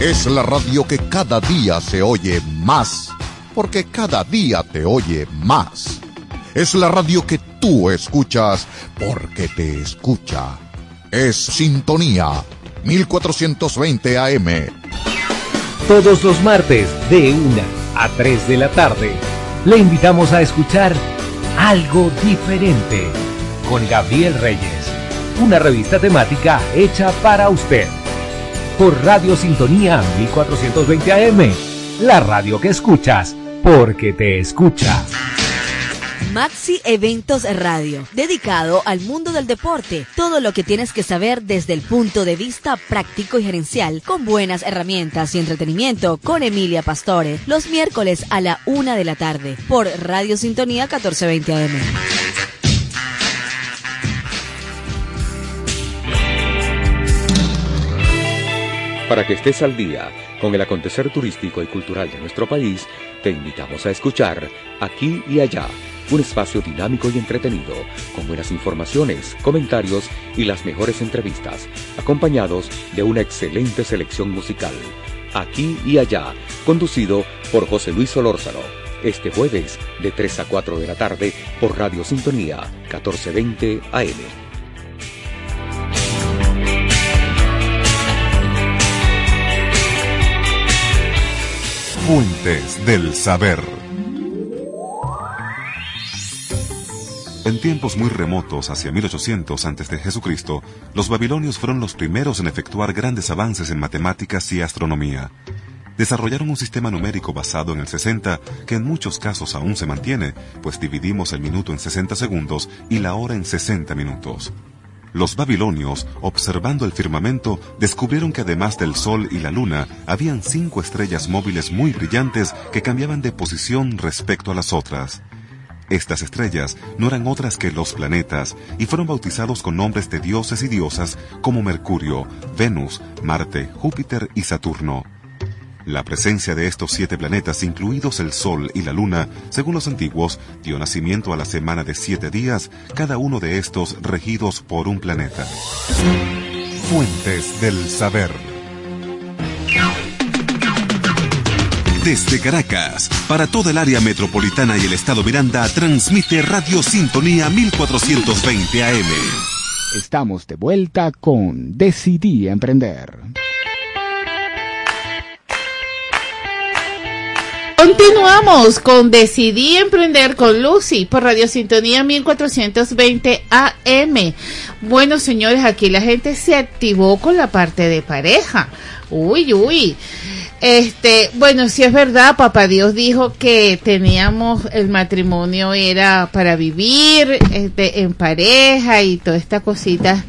Es la radio que cada día se oye más, porque cada día te oye más. Es la radio que tú escuchas, porque te escucha. Es Sintonía 1420 AM. Todos los martes de 1 a 3 de la tarde le invitamos a escuchar Algo Diferente con Gabriel Reyes, una revista temática hecha para usted. Por Radio Sintonía 1420 AM, la radio que escuchas porque te escucha. Maxi Eventos Radio, dedicado al mundo del deporte. Todo lo que tienes que saber desde el punto de vista práctico y gerencial, con buenas herramientas y entretenimiento, con Emilia Pastore, los miércoles a la una de la tarde, por Radio Sintonía 1420 AM. Para que estés al día con el acontecer turístico y cultural de nuestro país, te invitamos a escuchar Aquí y Allá, un espacio dinámico y entretenido, con buenas informaciones, comentarios y las mejores entrevistas, acompañados de una excelente selección musical. Aquí y Allá, conducido por José Luis Solórzano. Este jueves, de 3 a 4 de la tarde, por Radio Sintonía, 1420 AM. Fuentes del Saber. En tiempos muy remotos, hacia 1800 a.C., Jesucristo, los babilonios fueron los primeros en efectuar grandes avances en matemáticas y astronomía. Desarrollaron un sistema numérico basado en el 60, que en muchos casos aún se mantiene, pues dividimos el minuto en 60 segundos y la hora en 60 minutos. Los babilonios, observando el firmamento, descubrieron que además del Sol y la Luna, habían cinco estrellas móviles muy brillantes que cambiaban de posición respecto a las otras. Estas estrellas no eran otras que los planetas y fueron bautizados con nombres de dioses y diosas como Mercurio, Venus, Marte, Júpiter y Saturno. La presencia de estos siete planetas, incluidos el Sol y la Luna, según los antiguos, dio nacimiento a la semana de siete días, cada uno de estos regidos por un planeta. Fuentes del Saber. Desde Caracas, para toda el área metropolitana y el estado Miranda, transmite Radio Sintonía 1420 AM. Estamos de vuelta con Decidí Emprender. Continuamos con Decidí Emprender con Lucy por Radio Sintonía 1420 AM. Bueno, señores, aquí la gente se activó con la parte de pareja. Uy, uy. Este, bueno, si es verdad, papá Dios dijo que teníamos el matrimonio era para vivir este, en pareja y todas estas cositas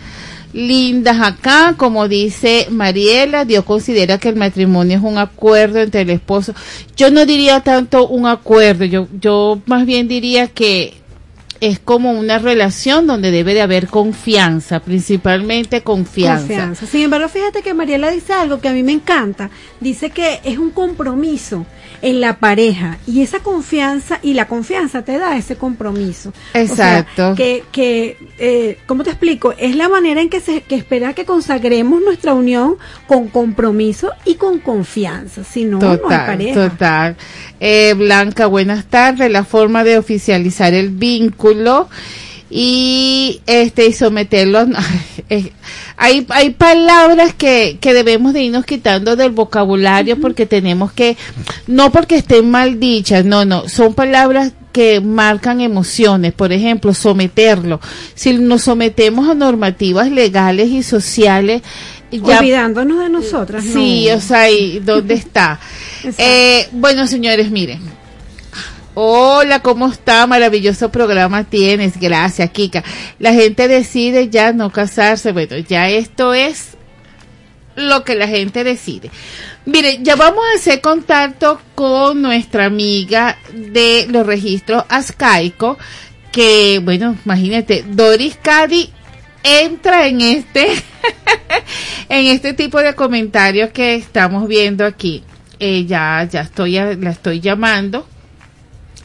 lindas acá, como dice Mariela, Dios considera que el matrimonio es un acuerdo entre el esposo. Yo no diría tanto un acuerdo, yo, yo más bien diría que es como una relación donde debe de haber confianza, principalmente confianza. Confianza. Sin embargo, fíjate que Mariela dice algo que a mí me encanta. Dice que es un compromiso en la pareja y esa confianza y la confianza te da ese compromiso. Exacto. O sea, que, que eh, ¿cómo te explico? Es la manera en que se que espera que consagremos nuestra unión con compromiso y con confianza. Si no, no hay pareja. total. Eh, Blanca, buenas tardes. La forma de oficializar el vínculo y este y someterlo a- eh, hay hay palabras que, que debemos de irnos quitando del vocabulario porque tenemos que no porque estén mal dichas no no son palabras que marcan emociones. Por ejemplo someterlo. Si nos sometemos a normativas legales y sociales ya Olvidándonos de nosotras. Sí, no. o sea, ¿y dónde está? Eh, bueno, señores, miren. Hola, ¿cómo está? Maravilloso programa tienes. Gracias, Kika. La gente decide ya no casarse. Bueno, ya esto es lo que la gente decide. Mire, ya vamos a hacer contacto con nuestra amiga de los registros Ascaico, que, bueno, imagínate, Doris Cadi entra en este, en este tipo de comentarios que estamos viendo aquí. Eh, ya, ya estoy, la estoy llamando.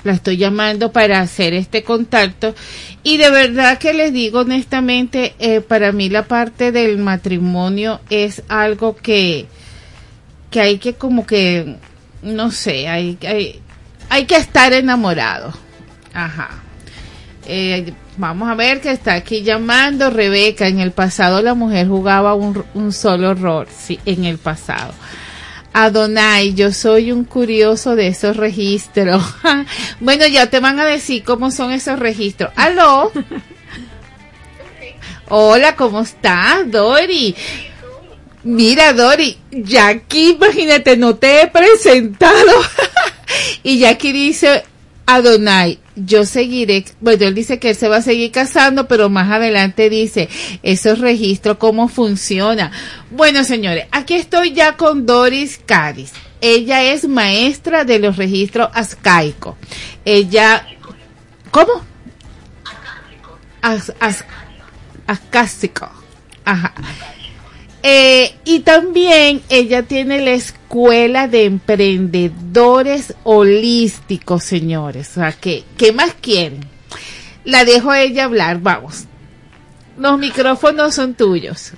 la estoy llamando para hacer este contacto y de verdad que les digo honestamente, eh, para mí la parte del matrimonio es algo que, que hay que como que, no sé, hay, hay, hay que estar enamorado. Ajá. Eh, vamos a ver que está aquí llamando Rebeca. En el pasado la mujer jugaba un, un solo rol, sí, en el pasado. Adonai, yo soy un curioso de esos registros. bueno, ya te van a decir cómo son esos registros. Aló. Hola, ¿cómo estás, Dori? Mira, Dori, Jackie, imagínate, no te he presentado. y Jackie dice, Adonai, yo seguiré, bueno, él dice que él se va a seguir casando, pero más adelante dice, esos registros, ¿cómo funciona? Bueno, señores, aquí estoy ya con Doris Cádiz. Ella es maestra de los registros ascaicos. Ella, ¿cómo? As, as, ascásico. Ajá. Eh, y también ella tiene la escuela de emprendedores holísticos, señores. O sea, ¿qué más quieren? La dejo a ella hablar, vamos. Los micrófonos son tuyos.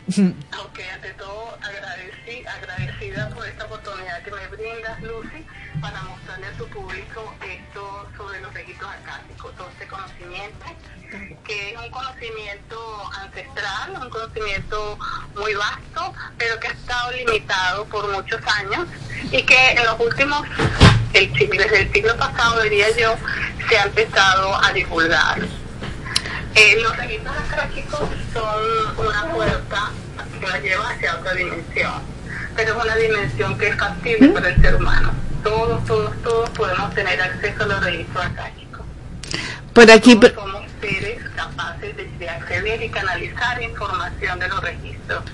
Un conocimiento muy vasto, pero que ha estado limitado por muchos años y que en los últimos, el, desde el siglo pasado, diría yo, se ha empezado a divulgar. Eh, los registros acásicos son una puerta que nos lleva hacia otra dimensión, pero es una dimensión que es factible para el ser humano. Todos, todos, todos podemos tener acceso a los registros acásicos. Por aquí, somos seres capaces de, de acceder y canalizar información de los registros.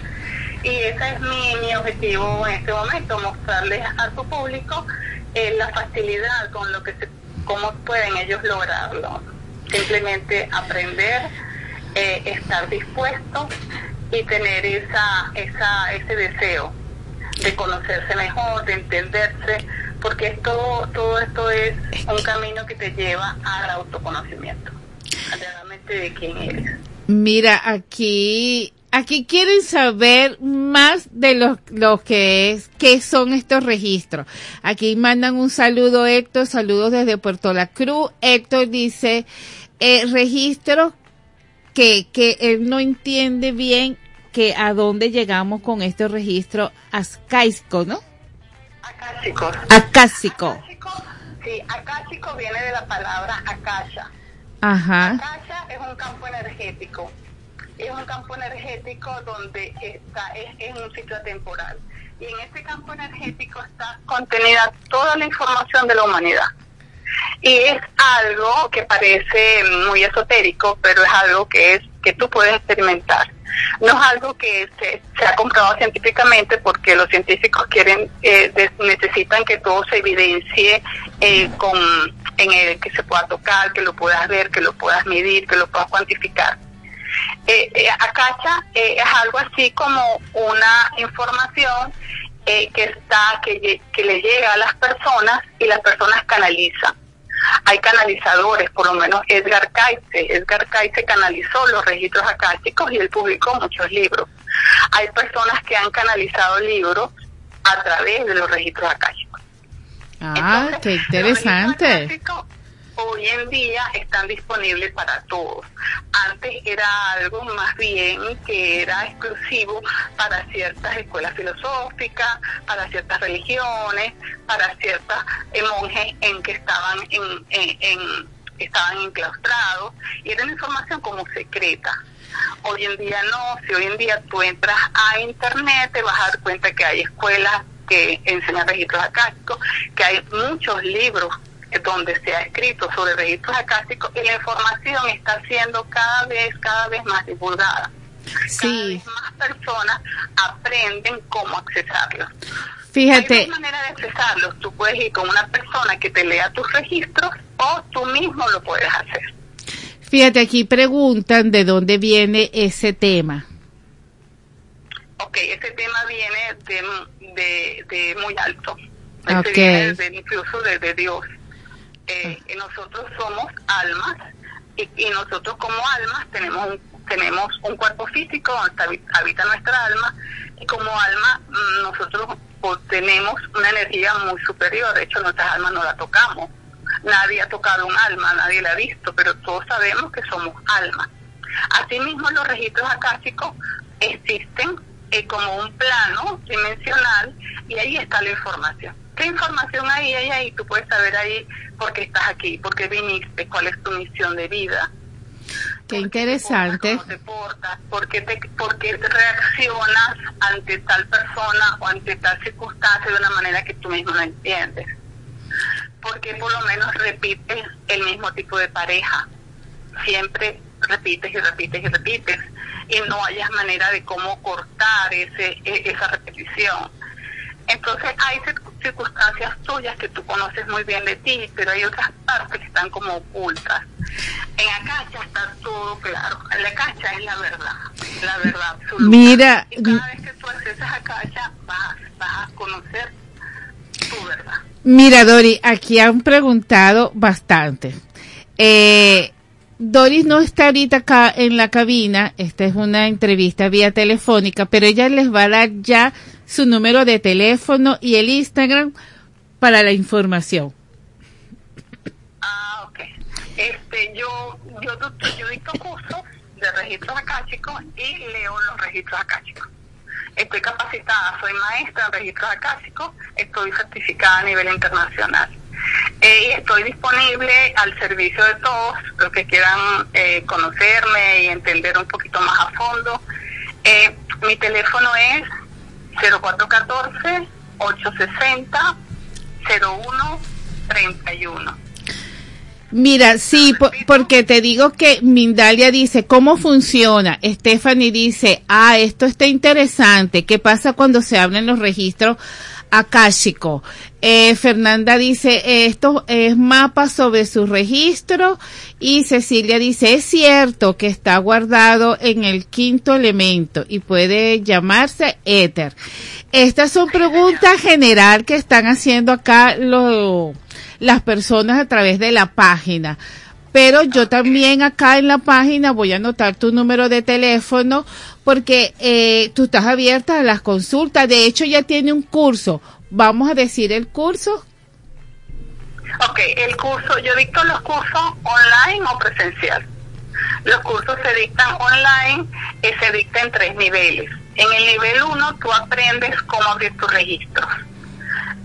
Y ese es mi, mi objetivo en este momento, mostrarles a su público eh, la facilidad con lo que se, cómo pueden ellos lograrlo. Simplemente aprender, eh, estar dispuestos y tener esa, esa, ese deseo de conocerse mejor, de entenderse, porque todo, todo esto es un camino que te lleva al autoconocimiento, realmente de quién eres. Mira, aquí, aquí quieren saber más de lo, lo que es, qué son estos registros. Aquí mandan un saludo, Héctor, saludos desde Puerto La Cruz. Héctor dice, eh, registro que, que él no entiende bien que a dónde llegamos con este registro ascáico, ¿no? Acásicos. Acásico. Sí, acásico viene de la palabra akasha. Ajá. Akasha es un campo energético. Es un campo energético donde está, es, es un ciclo temporal. Y en este campo energético está contenida toda la información de la humanidad. Y es algo que parece muy esotérico, pero es algo que es que tú puedes experimentar. No es algo que se, ha comprobado científicamente porque los científicos quieren eh, necesitan que todo se evidencie eh, con en el que se pueda tocar, que lo puedas ver, que lo puedas medir, que lo puedas cuantificar. Eh, eh, Akasha eh, es algo así como una información eh, que está que, le llega a las personas y las personas canalizan. Hay canalizadores, por lo menos Edgar Cayce. Edgar Cayce canalizó los registros akáshicos y él publicó muchos libros. Hay personas que han canalizado libros a través de los registros akáshicos. Ah, qué interesante. hoy en día están disponibles para todos. Antes era algo más bien que era exclusivo para ciertas escuelas filosóficas, para ciertas religiones, para ciertas eh, monjes en que estaban en, en- en- estaban enclaustrados y era una información como secreta. Hoy en día no, si hoy en día tú entras a internet te vas a dar cuenta que hay escuelas que enseñan registros acásicos, que hay muchos libros donde se ha escrito sobre registros acásicos y la información está siendo cada vez, cada vez más divulgada. Sí. Más personas aprenden cómo accesarlos. Fíjate. Hay dos maneras de accesarlos. Tú puedes ir con una persona que te lea tus registros o tú mismo lo puedes hacer. Fíjate, aquí preguntan de dónde viene ese tema. Ok, ese tema viene de, de, de muy alto. Ese Ok. viene de- incluso de, de Dios. Eh, y nosotros somos almas y, y nosotros como almas tenemos un, tenemos un cuerpo físico donde habi- habita nuestra alma y como alma mm, nosotros tenemos una energía muy superior. De hecho, nuestras almas no la tocamos. Nadie ha tocado un alma, nadie la ha visto, pero todos sabemos que somos almas. Asimismo, los registros akáshicos existen eh, como un plano dimensional y ahí está la información. ¿Qué información hay ahí? ahí? Tú puedes saber ahí por qué estás aquí, por qué viniste, cuál es tu misión de vida, Qué interesante. por qué, te, por qué te reaccionas ante tal persona o ante tal circunstancia de una manera que tú mismo no entiendes. Porque por lo menos repites el mismo tipo de pareja. Siempre repites y repites y repites. Y no hayas manera de cómo cortar ese, e- esa repetición. Entonces hay cir- circunstancias tuyas que tú conoces muy bien de ti, pero hay otras partes que están como ocultas. En Acacha está todo claro. En la Acacha es la verdad, la verdad absoluta. Mira, Y cada vez que tú accesas a Acacha vas, vas a conocer tu verdad. Mira, Dori, aquí han preguntado bastante. Eh, Doris no está ahorita acá en la cabina, esta es una entrevista vía telefónica, pero ella les va a dar ya su número de teléfono y el Instagram para la información. Este, yo, yo, yo dicto cursos de registros acáchicos y leo los registros acáchicos. Estoy capacitada, soy maestra en registros acáchicos, estoy certificada a nivel internacional. Eh, y estoy disponible al servicio de todos los que quieran eh, conocerme y entender un poquito más a fondo. Eh, mi teléfono es 0414-860-0131. Mira, sí, po- porque te digo que Mindalia dice, ¿cómo funciona? Stephanie dice, ah, esto está interesante. ¿Qué pasa cuando se abren los registros akáshicos? Eh, Fernanda dice, esto es mapa sobre su registro. Y Cecilia dice, es cierto que está guardado en el quinto elemento y puede llamarse éter. Estas son preguntas general que están haciendo acá las personas a través de la página. Pero yo también acá en la página voy a anotar tu número de teléfono porque eh, tú estás abierta a las consultas. De hecho, ya tiene un curso. Vamos a decir el curso. Ok, el curso, yo dicto los cursos online o presencial. Los cursos se dictan online y se dictan en tres niveles. En el nivel 1 tú aprendes cómo abrir tus registros.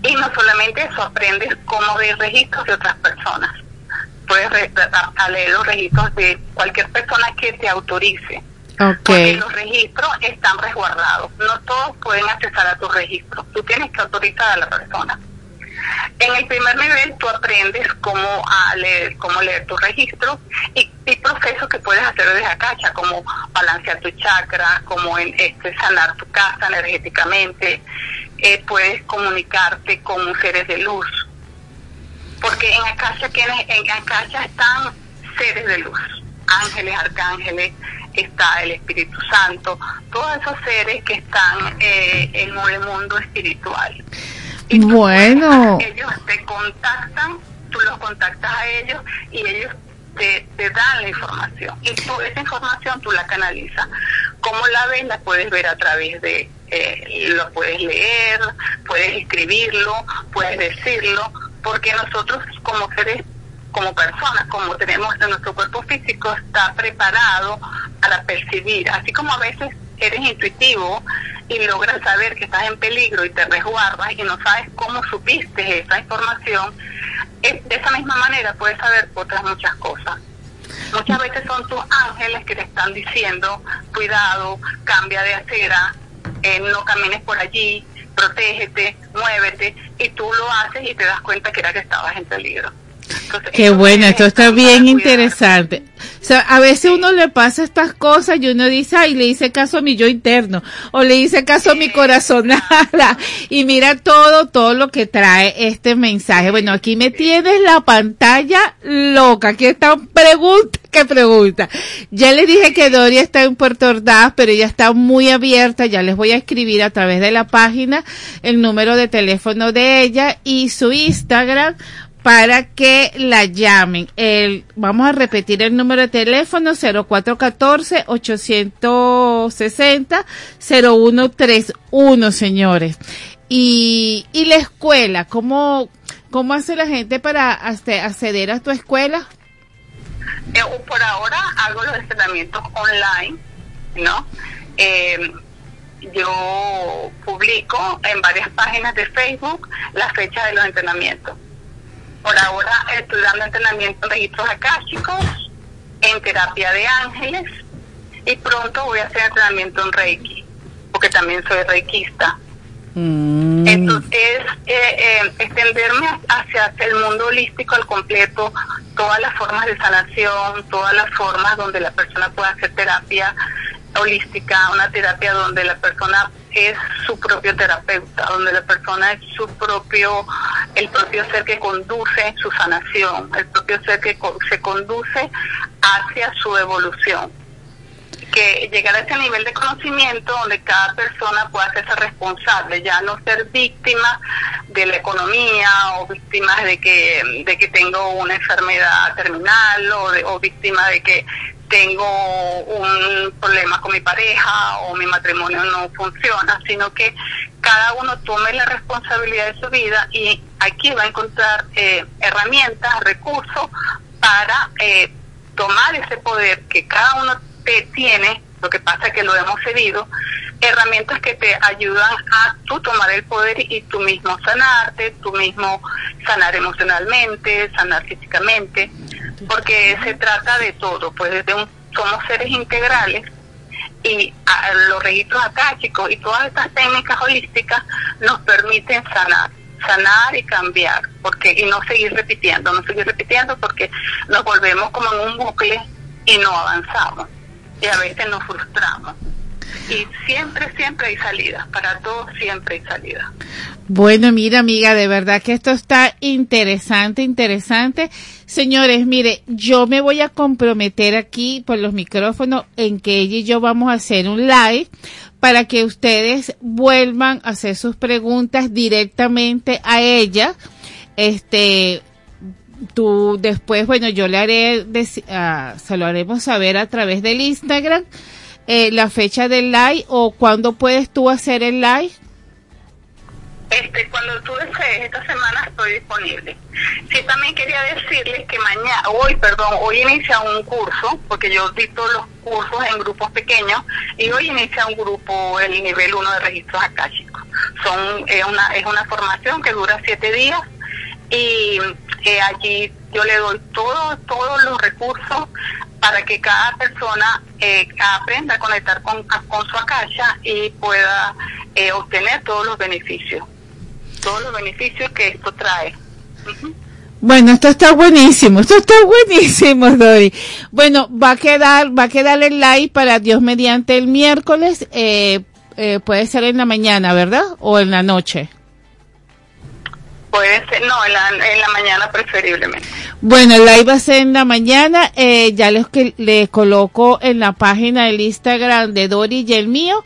Y no solamente eso, aprendes cómo abrir registros de otras personas. Puedes leer los registros de cualquier persona que te autorice. Porque los registros están resguardados. No todos pueden accesar a tus registros. Tú tienes que autorizar a la persona. En el primer nivel tú aprendes cómo leer, cómo leer tu registro y, y procesos que puedes hacer desde Acacha, como balancear tu chakra, como en, este, sanar tu casa energéticamente, eh, puedes comunicarte con seres de luz. Porque en Acacha, en están seres de luz, ángeles, arcángeles, está el Espíritu Santo, todos esos seres que están eh, en el mundo espiritual Bueno, ellos te contactan, tú los contactas a ellos y ellos te, te dan la información. Y tú esa información tú la canalizas. ¿Cómo la ves? La puedes ver a través de, eh, lo puedes leer, puedes escribirlo, puedes decirlo, porque nosotros como seres, como personas, como tenemos en nuestro cuerpo físico, está preparado para percibir, así como a veces eres intuitivo y logras saber que estás en peligro y te resguardas y no sabes cómo supiste esa información, de esa misma manera puedes saber otras muchas cosas. Muchas veces son tus ángeles que te están diciendo, cuidado, cambia de acera, eh, no camines por allí, protégete, muévete, y tú lo haces y te das cuenta que era que estabas en peligro. Qué bueno, esto está bien interesante. O sea, a veces uno le pasa estas cosas y uno dice, ay, le hice caso a mi yo interno, o le hice caso a mi corazonada, y mira todo, todo lo que trae este mensaje. Bueno, aquí me tienes la pantalla loca, aquí están preguntas que pregunta. Ya les dije que Doria está en Puerto Ordaz, pero ella está muy abierta, ya les voy a escribir a través de la página el número de teléfono de ella y su Instagram para que la llamen. El, vamos a repetir el número de teléfono 0414-860-0131, señores. Y, y la escuela, ¿cómo, ¿cómo hace la gente para acceder a tu escuela? Eh, por ahora hago los entrenamientos online, ¿no? Eh, yo publico en varias páginas de Facebook la fecha de los entrenamientos. Por ahora estoy dando entrenamiento en registros akáshicos, en terapia de ángeles y pronto voy a hacer entrenamiento en Reiki, porque también soy reikista. Entonces, es eh, eh, extenderme hacia el mundo holístico al completo, todas las formas de sanación, todas las formas donde la persona pueda hacer terapia holística, una terapia donde la persona es su propio terapeuta, donde la persona es su propio, el propio ser que conduce su sanación, el propio ser que se conduce hacia su evolución que llegar a ese nivel de conocimiento donde cada persona pueda hacerse responsable, ya no ser víctima de la economía o víctima de que, de que tengo una enfermedad terminal o, de- o víctima de que tengo un problema con mi pareja o mi matrimonio no funciona, sino que cada uno tome la responsabilidad de su vida y aquí va a encontrar eh, herramientas, recursos para eh, tomar ese poder que cada uno te tiene, lo que pasa es que lo hemos cedido, herramientas que te ayudan a tú tomar el poder y tú mismo sanarte, tú mismo sanar emocionalmente, sanar físicamente, porque se trata de todo, pues desde un, somos seres integrales y a- los registros akáshicos y todas estas técnicas holísticas nos permiten sanar sanar y cambiar porque y no seguir repitiendo no seguir repitiendo porque nos volvemos como en un bucle y no avanzamos y a veces nos frustramos y siempre siempre hay salida para todo siempre hay salida Bueno, mira, amiga, de verdad que esto está interesante, interesante. Señores, mire, yo me voy a comprometer aquí por los micrófonos en que ella y yo vamos a hacer un live para que ustedes vuelvan a hacer sus preguntas directamente a ella. Este, tú después, bueno, yo le haré, ah, se lo haremos saber a través del Instagram, eh, la fecha del live o cuándo puedes tú hacer el live. Este, cuando tú desees, esta semana estoy disponible. Sí, también quería decirles que mañana, hoy, perdón, hoy inicia un curso, porque yo dicto los cursos en grupos pequeños, y hoy inicia un grupo, el nivel 1 de registros akáshicos. Son, es una, es una formación que dura siete días, y eh, allí yo le doy todo, todos los recursos para que cada persona eh, aprenda a conectar con, con su akasha y pueda eh, obtener todos los beneficios, todos los beneficios que esto trae. Bueno, esto está buenísimo, esto está buenísimo, Dori. Bueno, va a quedar, va a quedar el live para Dios mediante el miércoles, eh, eh, puede ser en la mañana, ¿verdad? O en la noche. No, en la, mañana preferiblemente. Bueno, el live a ser en la mañana, eh, ya les coloco en la página del Instagram de Dori y el mío,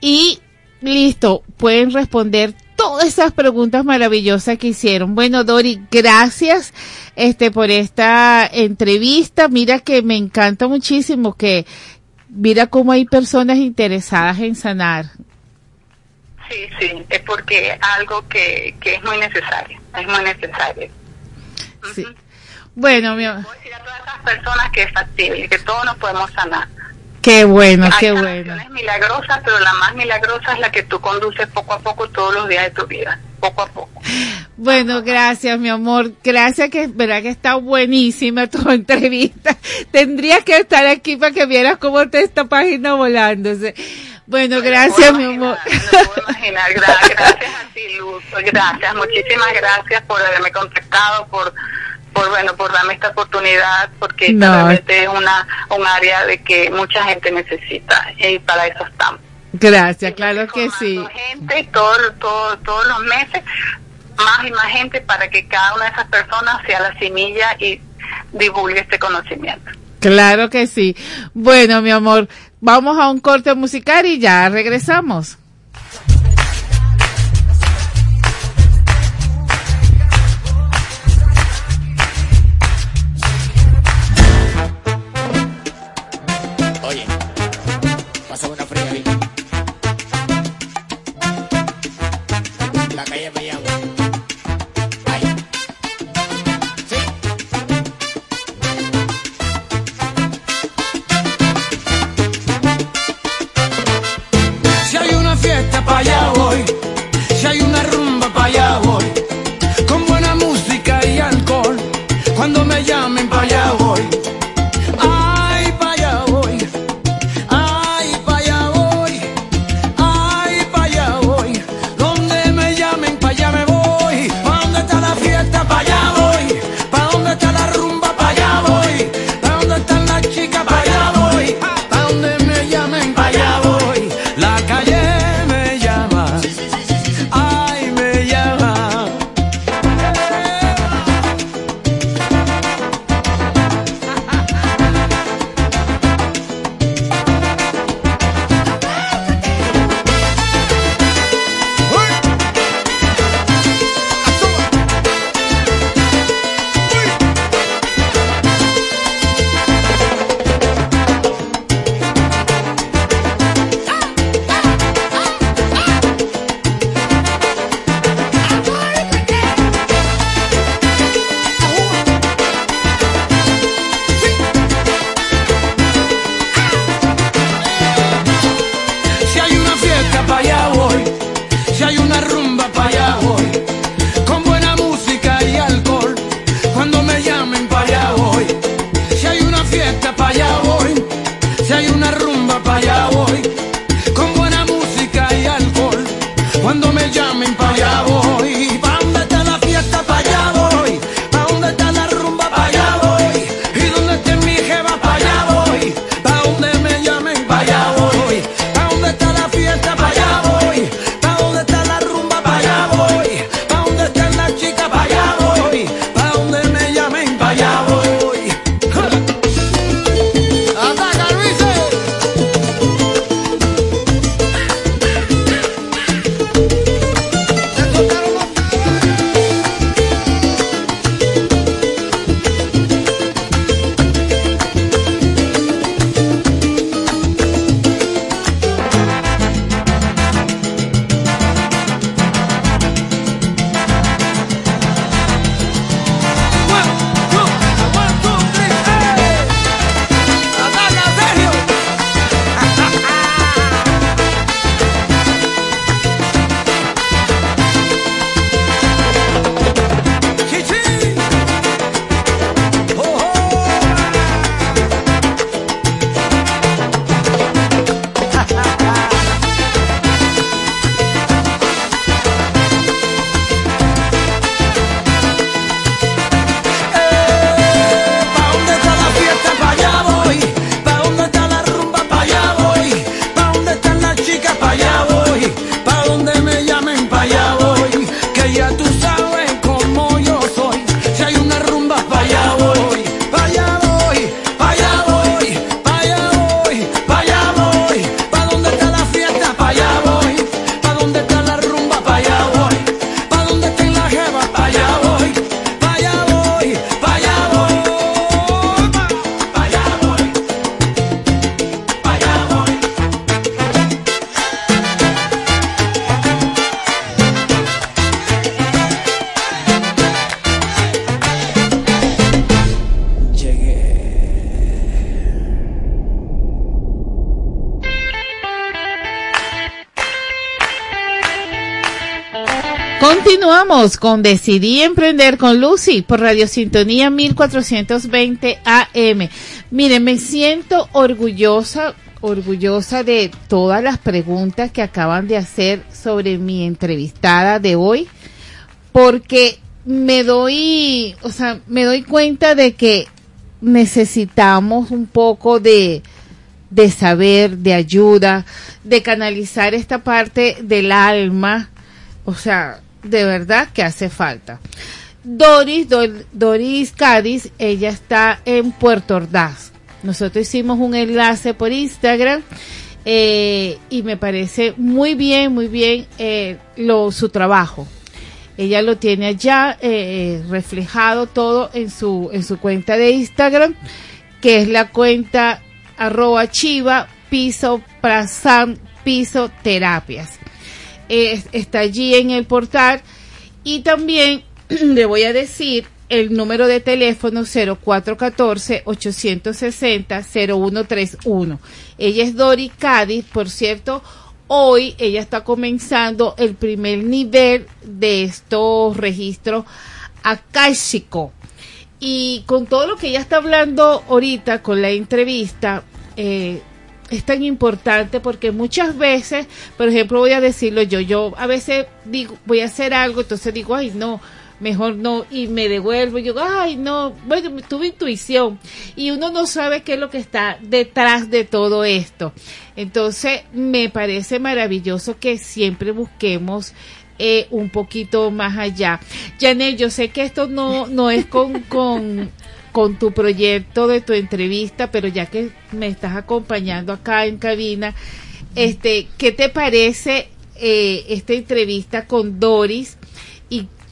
y listo, pueden responder todas esas preguntas maravillosas que hicieron. Bueno, Dori, gracias este por esta entrevista. Mira que me encanta muchísimo que mira cómo hay personas interesadas en sanar. Sí, sí, es porque algo que, que es muy necesario, es muy necesario. Sí. Bueno, mi amor, Las personas que es factible, que todos nos podemos sanar. qué bueno, Hay qué bueno. sanaciones milagrosas, pero la más milagrosa es la que tú conduces poco a poco todos los días de tu vida, poco a poco. Bueno, gracias, mi amor. Gracias, que verdad que está buenísima tu entrevista. Tendrías que estar aquí para que vieras cómo está esta página volándose. Bueno, gracias, mi amor. Imaginar, gra- gracias a ti, Luz, gracias, muchísimas gracias por haberme contactado, por por bueno, por darme esta oportunidad, porque No. realmente es una un área de que mucha gente necesita y para eso estamos. Gracias, claro que sí. Gente, todo, todo, todos los meses, más y más gente para que cada una de esas personas sea la semilla y divulgue este conocimiento. Claro que sí. Bueno, mi amor, vamos a un corte musical y ya regresamos. Con Decidí Emprender con Lucy por Radio Sintonía 1420 AM. Mire, me siento orgullosa, orgullosa de todas las preguntas que acaban de hacer sobre mi entrevistada de hoy, porque me doy, o sea, me doy cuenta de que necesitamos un poco de, de saber, de ayuda, de canalizar esta parte del alma, o sea, de verdad que hace falta. Doris, Doris Cádiz, ella está en Puerto Ordaz. Nosotros hicimos un enlace por Instagram eh, y me parece muy bien, muy bien eh, lo, su trabajo. Ella lo tiene allá eh, reflejado todo en su, en su cuenta de Instagram, que es la cuenta arroba chiva piso prasan piso terapias. Está allí en el portal y también le voy a decir el número de teléfono 0414-860-0131. Ella es Dori Cádiz, por cierto, hoy ella está comenzando el primer nivel de estos registros akáshicos. Y con todo lo que ella está hablando ahorita con la entrevista, eh, es tan importante porque muchas veces, por ejemplo, voy a decirlo yo, yo a veces digo, voy a hacer algo, entonces digo, ay, no, mejor no, y me devuelvo, y digo, ay, no, bueno, tuve intuición, y uno no sabe qué es lo que está detrás de todo esto. Entonces, me parece maravilloso que siempre busquemos eh, un poquito más allá. Janet, yo sé que esto no, no es con, con, con tu proyecto de tu entrevista, pero ya que me estás acompañando acá en cabina, este, ¿qué te parece eh, esta entrevista con Doris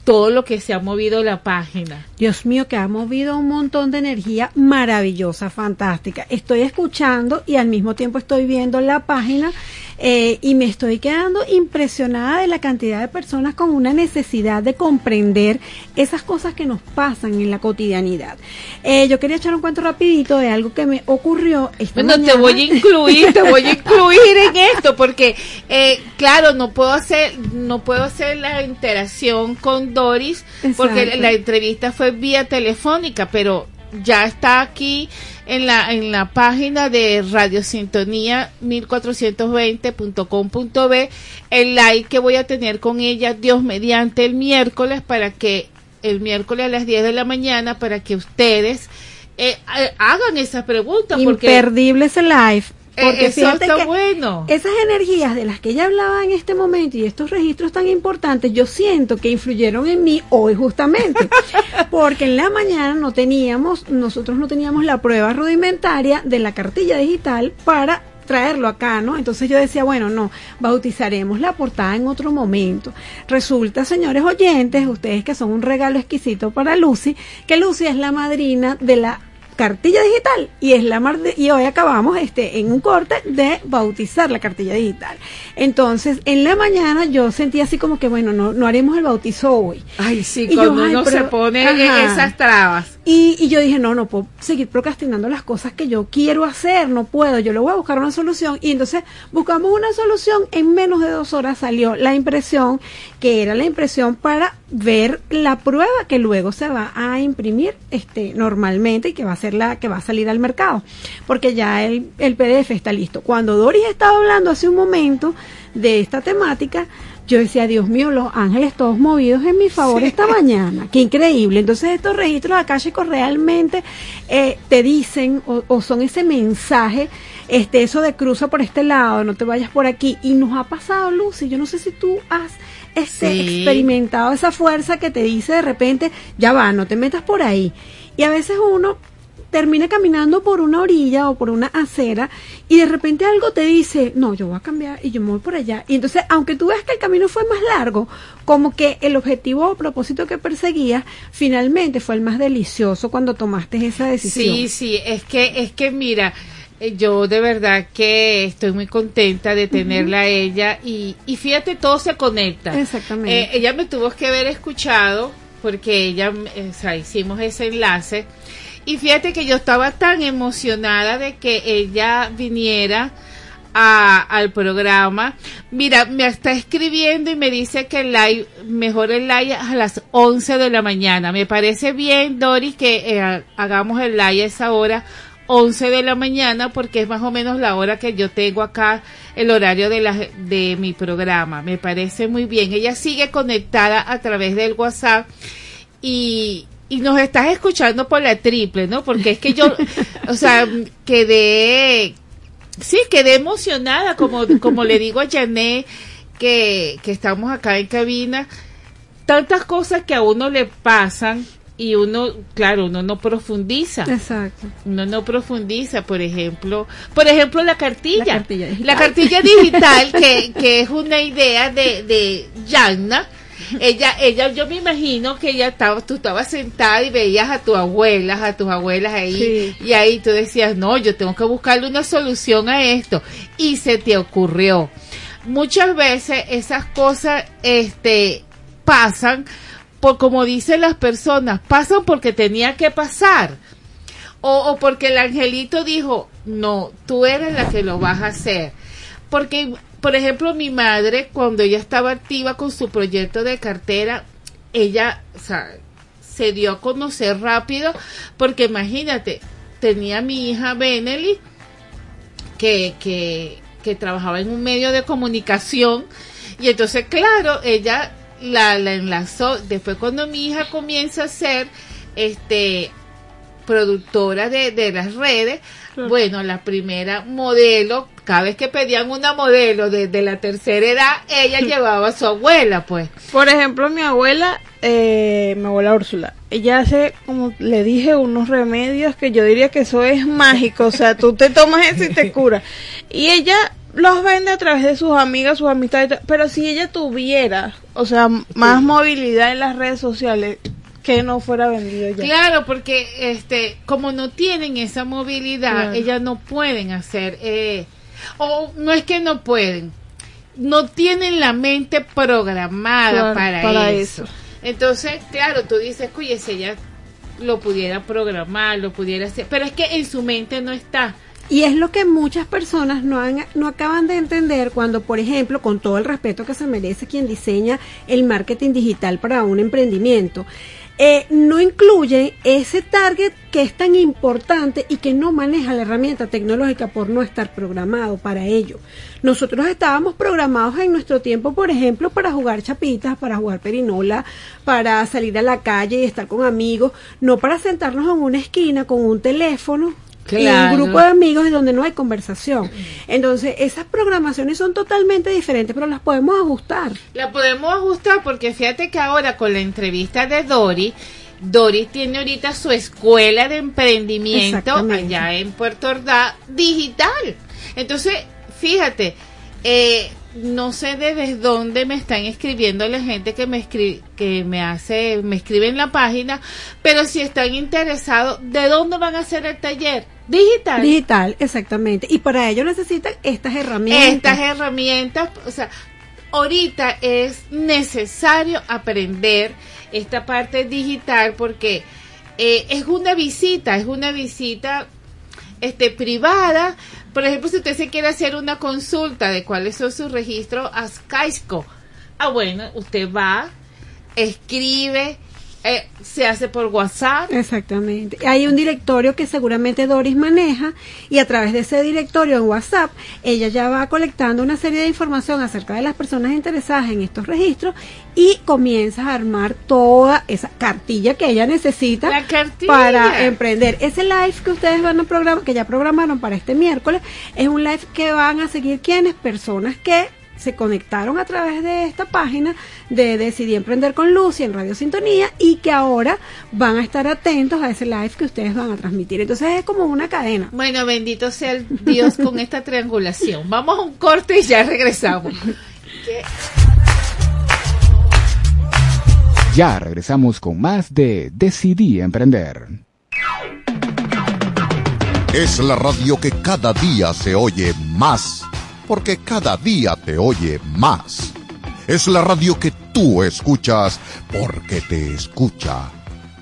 todo lo que se ha movido la página? Dios mío, que ha movido un montón de energía maravillosa, fantástica. Estoy escuchando y al mismo tiempo estoy viendo la página eh, y me estoy quedando impresionada de la cantidad de personas con una necesidad de comprender esas cosas que nos pasan en la cotidianidad. Eh, yo quería echar un cuento rapidito de algo que me ocurrió esta Bueno, te voy a incluir, te voy a incluir en esto, porque eh, claro, no puedo hacer, no puedo hacer la interacción con Doris, porque la entrevista fue vía telefónica, pero ya está aquí en la en la página de Radio Sintonía 1420.com.b el like que voy a tener con ella Dios mediante el miércoles para que el miércoles a las 10 de la mañana para que ustedes eh, eh, hagan esas preguntas porque Imperdible ese live. Eh, Porque eso fíjate está que bueno. esas energías de las que ella hablaba en este momento y estos registros tan importantes, yo siento que influyeron en mí hoy justamente. Porque en la mañana no teníamos, nosotros no teníamos la prueba rudimentaria de la cartilla digital para traerlo acá, ¿no? Entonces yo decía, bueno, no, bautizaremos la portada en otro momento. Resulta, señores oyentes, ustedes que son un regalo exquisito para Lucy, que Lucy es la madrina de la cartilla digital y es la mar- y hoy acabamos este en un corte de bautizar la cartilla digital. Entonces, en la mañana yo sentí así como que bueno, no no haremos el bautizo hoy. Ay, sí, cuando uno pero- se pone Ajá. esas trabas. Y, y yo dije, no, no puedo seguir procrastinando las cosas que yo quiero hacer, no puedo, yo le voy a buscar una solución. Y entonces buscamos una solución, en menos de dos horas salió la impresión, que era la impresión para ver la prueba que luego se va a imprimir este normalmente y que va a ser la que va a salir al mercado, porque ya el, el PDF está listo. Cuando Doris estaba hablando hace un momento de esta temática, yo decía, Dios mío, los ángeles todos movidos en mi favor esta mañana. Qué increíble. Entonces estos registros akáshicos realmente eh, te dicen o, o son ese mensaje, este, eso de cruza por este lado, no te vayas por aquí. Y nos ha pasado, Lucy, yo no sé si tú has este, Sí. experimentado esa fuerza que te dice de repente, ya va, no te metas por ahí. Y a veces uno termina caminando por una orilla o por una acera y de repente algo te dice, no, yo voy a cambiar y yo me voy por allá. Y entonces, aunque tú veas que el camino fue más largo, como que el objetivo o propósito que perseguías finalmente fue el más delicioso cuando tomaste esa decisión. Sí, sí, es que, es que mira, yo de verdad que estoy muy contenta de tenerla a ella y, y fíjate, todo se conecta. Exactamente. Eh, ella me tuvo que haber escuchado porque ella, eh, o sea, hicimos ese enlace y fíjate que yo estaba tan emocionada de que ella viniera a- al programa. Mira, me está escribiendo y me dice que el live, mejor el live a las 11 de la mañana. Me parece bien, Doris, que eh, ha- hagamos el live a esa hora, 11 de la mañana, porque es más o menos la hora que yo tengo acá, el horario de, la, de mi programa. Me parece muy bien. Ella sigue conectada a través del WhatsApp y, y nos estás escuchando por la triple, ¿no? Porque es que yo, o sea, quedé, sí, quedé emocionada, como, como le digo a Janet, que, que estamos acá en cabina, tantas cosas que a uno le pasan y uno, claro, uno no profundiza. Exacto. Uno no profundiza, por ejemplo, por ejemplo la cartilla. La cartilla digital. La cartilla digital, que, que es una idea de, de Yanna, ella, ella, yo me imagino que ella estaba, tú estabas sentada y veías a tus abuelas, a tus abuelas ahí, y ahí tú decías, no, yo tengo que buscarle una solución a esto, y se te ocurrió. Muchas veces esas cosas, este, pasan por como dicen las personas, pasan porque tenía que pasar. O, porque el angelito dijo, no, tú eres la que lo vas a hacer. Porque, por ejemplo, mi madre, cuando ella estaba activa con su proyecto de cartera, ella, se dio a conocer rápido, porque imagínate, tenía mi hija Benely, que, que, que trabajaba en un medio de comunicación, y entonces, claro, ella la, la enlazó. Después cuando mi hija comienza a ser este productora de, de las redes, bueno, la primera modelo, cada vez que pedían una modelo desde la tercera edad, ella llevaba a su abuela, pues. Por ejemplo, mi abuela, eh, mi abuela Úrsula, ella hace, como le dije, unos remedios que yo diría que eso es mágico, o sea, tú te tomas eso y te cura. Y ella los vende a través de sus amigas, sus amistades, pero si ella tuviera, o sea, más movilidad en las redes sociales, que no fuera vendido ya. Claro, porque este, como no tienen esa movilidad, Claro. ellas no pueden hacer, eh, o no es que no pueden, no tienen la mente programada Claro, para, para eso. eso. Entonces, claro, tú dices, oye, si ella lo pudiera programar, lo pudiera hacer, pero es que en su mente no está. Y es lo que muchas personas no, han, no acaban de entender cuando, por ejemplo, con todo el respeto que se merece quien diseña el marketing digital para un emprendimiento, eh, no incluye ese target que es tan importante y que no maneja la herramienta tecnológica por no estar programado para ello. Nosotros estábamos programados en nuestro tiempo, por ejemplo, para jugar chapitas, para jugar perinola, para salir a la calle y estar con amigos, no para sentarnos en una esquina con un teléfono y un grupo de amigos donde no hay conversación. Entonces, esas programaciones son totalmente diferentes, pero las podemos ajustar. La podemos ajustar porque fíjate que ahora con la entrevista de Dori, Dori tiene ahorita su escuela de emprendimiento allá en Puerto Ordaz digital. Entonces, fíjate, eh, no sé de desde dónde me están escribiendo la gente que me escri que me hace, me escribe en la página, pero si están interesados, ¿de dónde van a hacer el taller? Digital. Digital, exactamente. Y para ello necesitan estas herramientas. Estas herramientas, o sea, ahorita es necesario aprender esta parte digital porque eh, es una visita, es una visita este privada. Por ejemplo, si usted se quiere hacer una consulta de cuáles son sus registros a Skysko, ah bueno, usted va, escribe, eh, se hace por WhatsApp. Exactamente. Hay un directorio que seguramente Doris maneja y a través de ese directorio en WhatsApp ella ya va colectando una serie de información acerca de las personas interesadas en estos registros y comienza a armar toda esa cartilla que ella necesita para emprender. Ese live que ustedes van a programar, que ya programaron para este miércoles, es un live que van a seguir quienes, personas que se conectaron a través de esta página de Decidí Emprender con Lucy en Radio Sintonía y que ahora van a estar atentos a ese live que ustedes van a transmitir. Entonces es como una cadena. Bueno, bendito sea el Dios con esta triangulación. Vamos a un corte y ya regresamos. ¿Qué? Ya regresamos con más de Decidí Emprender. Es la radio que cada día se oye más, porque cada día te oye más. Es la radio que tú escuchas porque te escucha.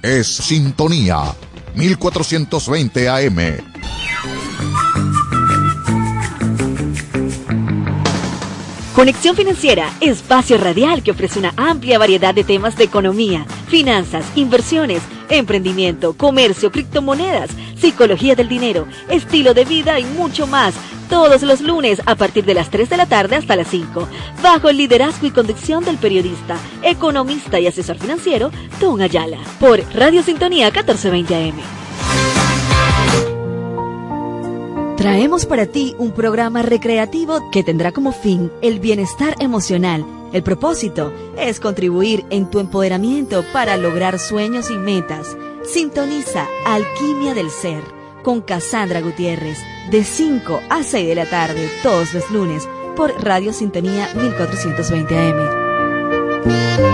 Es Sintonía 1420 AM. Conexión Financiera, espacio radial que ofrece una amplia variedad de temas de economía, finanzas, inversiones, emprendimiento, comercio, criptomonedas, psicología del dinero, estilo de vida y mucho más. Todos los lunes a partir de las 3 de la tarde hasta las 5, bajo el liderazgo y conducción del periodista, economista y asesor financiero, Don Ayala, por Radio Sintonía 1420 AM. Traemos para ti un programa recreativo que tendrá como fin el bienestar emocional. El propósito es contribuir en tu empoderamiento para lograr sueños y metas. Sintoniza Alquimia del Ser con Cassandra Gutiérrez de 5 a 6 de la tarde todos los lunes por Radio Sintonía 1420 AM.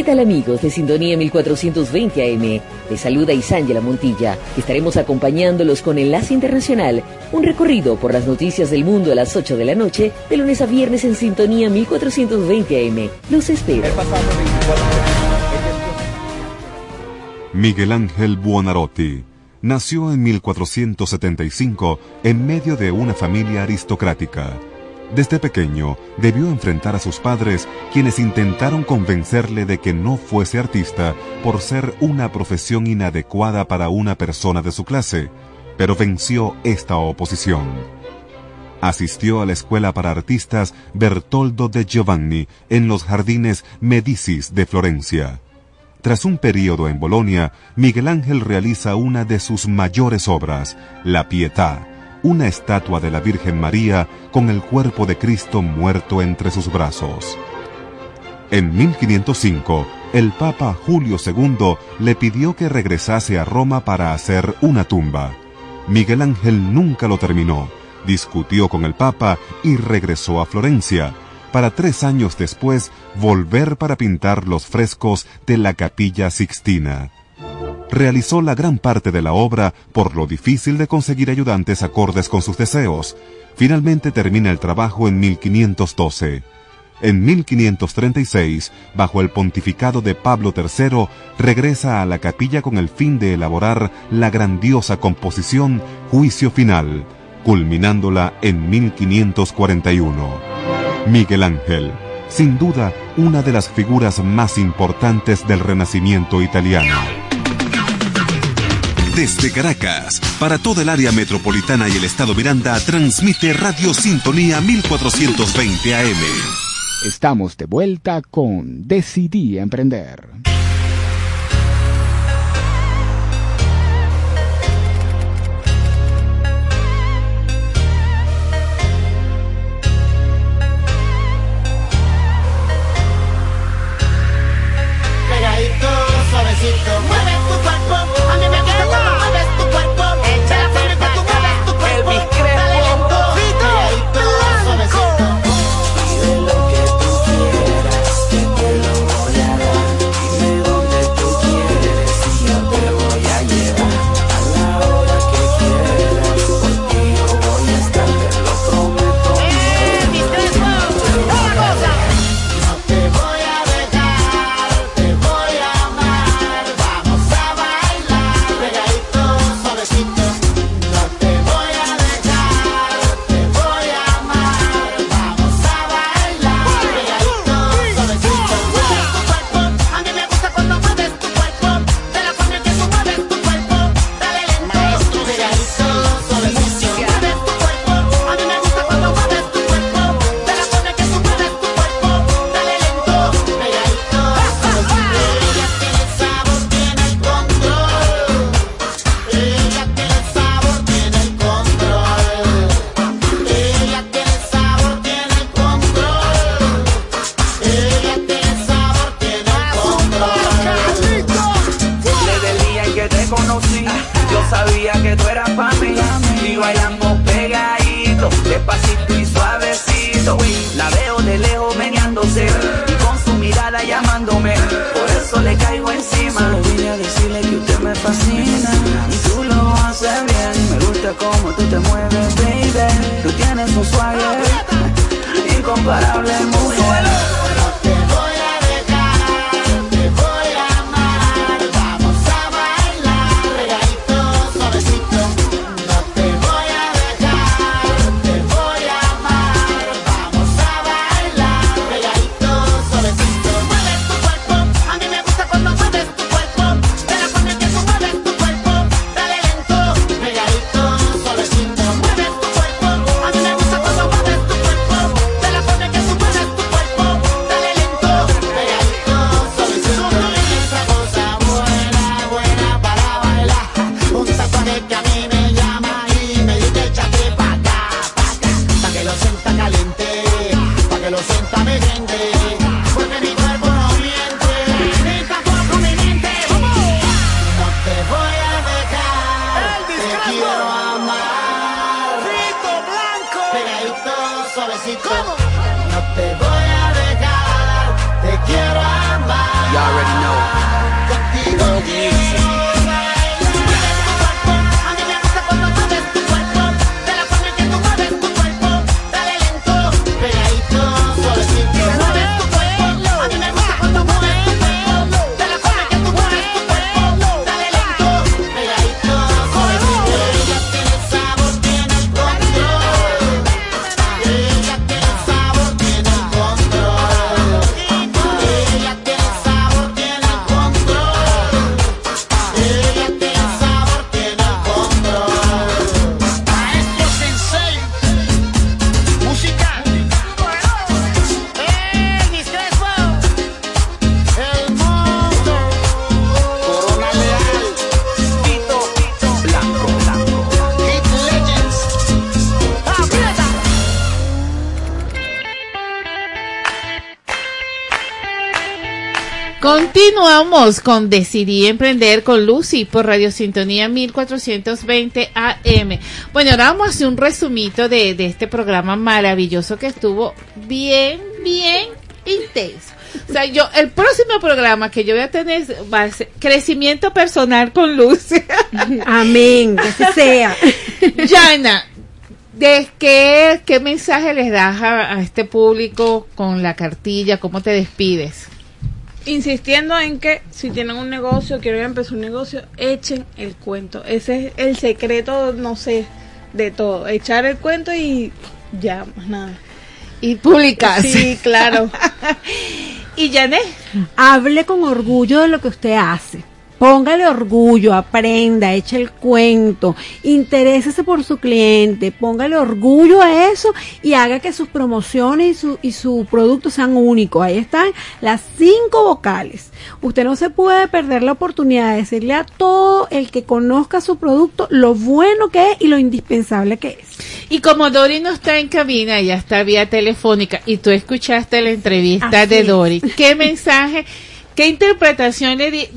¿Qué tal amigos de Sintonía 1420 AM? Les saluda Isángela Montilla, estaremos acompañándolos con Enlace Internacional, un recorrido por las noticias del mundo a las 8 de la noche, de lunes a viernes en Sintonía 1420 AM. Los espero. Miguel Ángel Buonarroti nació en 1475 en medio de una familia aristocrática. Desde pequeño debió enfrentar a sus padres quienes intentaron convencerle de que no fuese artista por ser una profesión inadecuada para una persona de su clase, pero venció esta oposición. Asistió a la escuela para artistas Bertoldo de Giovanni en los jardines Medicis de Florencia. Tras un periodo en Bolonia, Miguel Ángel realiza una de sus mayores obras, La Pietà, una estatua de la Virgen María con el cuerpo de Cristo muerto entre sus brazos. En 1505, el Papa Julio II le pidió que regresase a Roma para hacer una tumba. Miguel Ángel nunca lo terminó, discutió con el Papa y regresó a Florencia, para tres años después volver para pintar los frescos de la capilla Sixtina. Realizó la gran parte de la obra por lo difícil de conseguir ayudantes acordes con sus deseos. Finalmente termina el trabajo en 1512. En 1536, bajo el pontificado de Pablo III, regresa a la capilla con el fin de elaborar la grandiosa composición Juicio Final, culminándola en 1541. Miguel Ángel, sin duda una de las figuras más importantes del Renacimiento italiano. Desde Caracas, para toda el área metropolitana y el estado Miranda, transmite Radio Sintonía 1420 AM. Estamos de vuelta con Decidí Emprender. Pegadito, suavecito, mueve La veo de lejos meneándose y con su mirada llamándome. Por eso le caigo encima. Solo vine a decirle que usted me fascina. Y tú lo haces bien. Me gusta cómo tú te mueves, baby. Tú tienes un swagger incomparable, mujer. You already know. Continuamos con Decidí Emprender con Lucy por Radio Sintonía 1420 AM. Bueno, ahora vamos a hacer un resumito de, de este programa maravilloso que estuvo bien, bien intenso. O sea, yo, el próximo programa que yo voy a tener va a ser crecimiento personal con Lucy. Amén, que así sea. Yana, ¿de qué, qué mensaje les das a, a este público con la cartilla? ¿Cómo te despides? Insistiendo en que si tienen un negocio, quieren empezar un negocio, echen el cuento. Ese es el secreto, no sé, de todo. Echar el cuento y ya, más nada. Y publicarse. Sí, claro. y Janet. Hable con orgullo de lo que usted hace. Póngale orgullo, aprenda, eche el cuento, interésese por su cliente, póngale orgullo a eso y haga que sus promociones y su, y su producto sean únicos. Ahí están las cinco vocales. Usted no se puede perder la oportunidad de decirle a todo el que conozca su producto lo bueno que es y lo indispensable que es. Y como Dori no está en cabina, ella está vía telefónica y tú escuchaste la entrevista Así de. Dori, ¿qué mensaje, qué interpretación le di-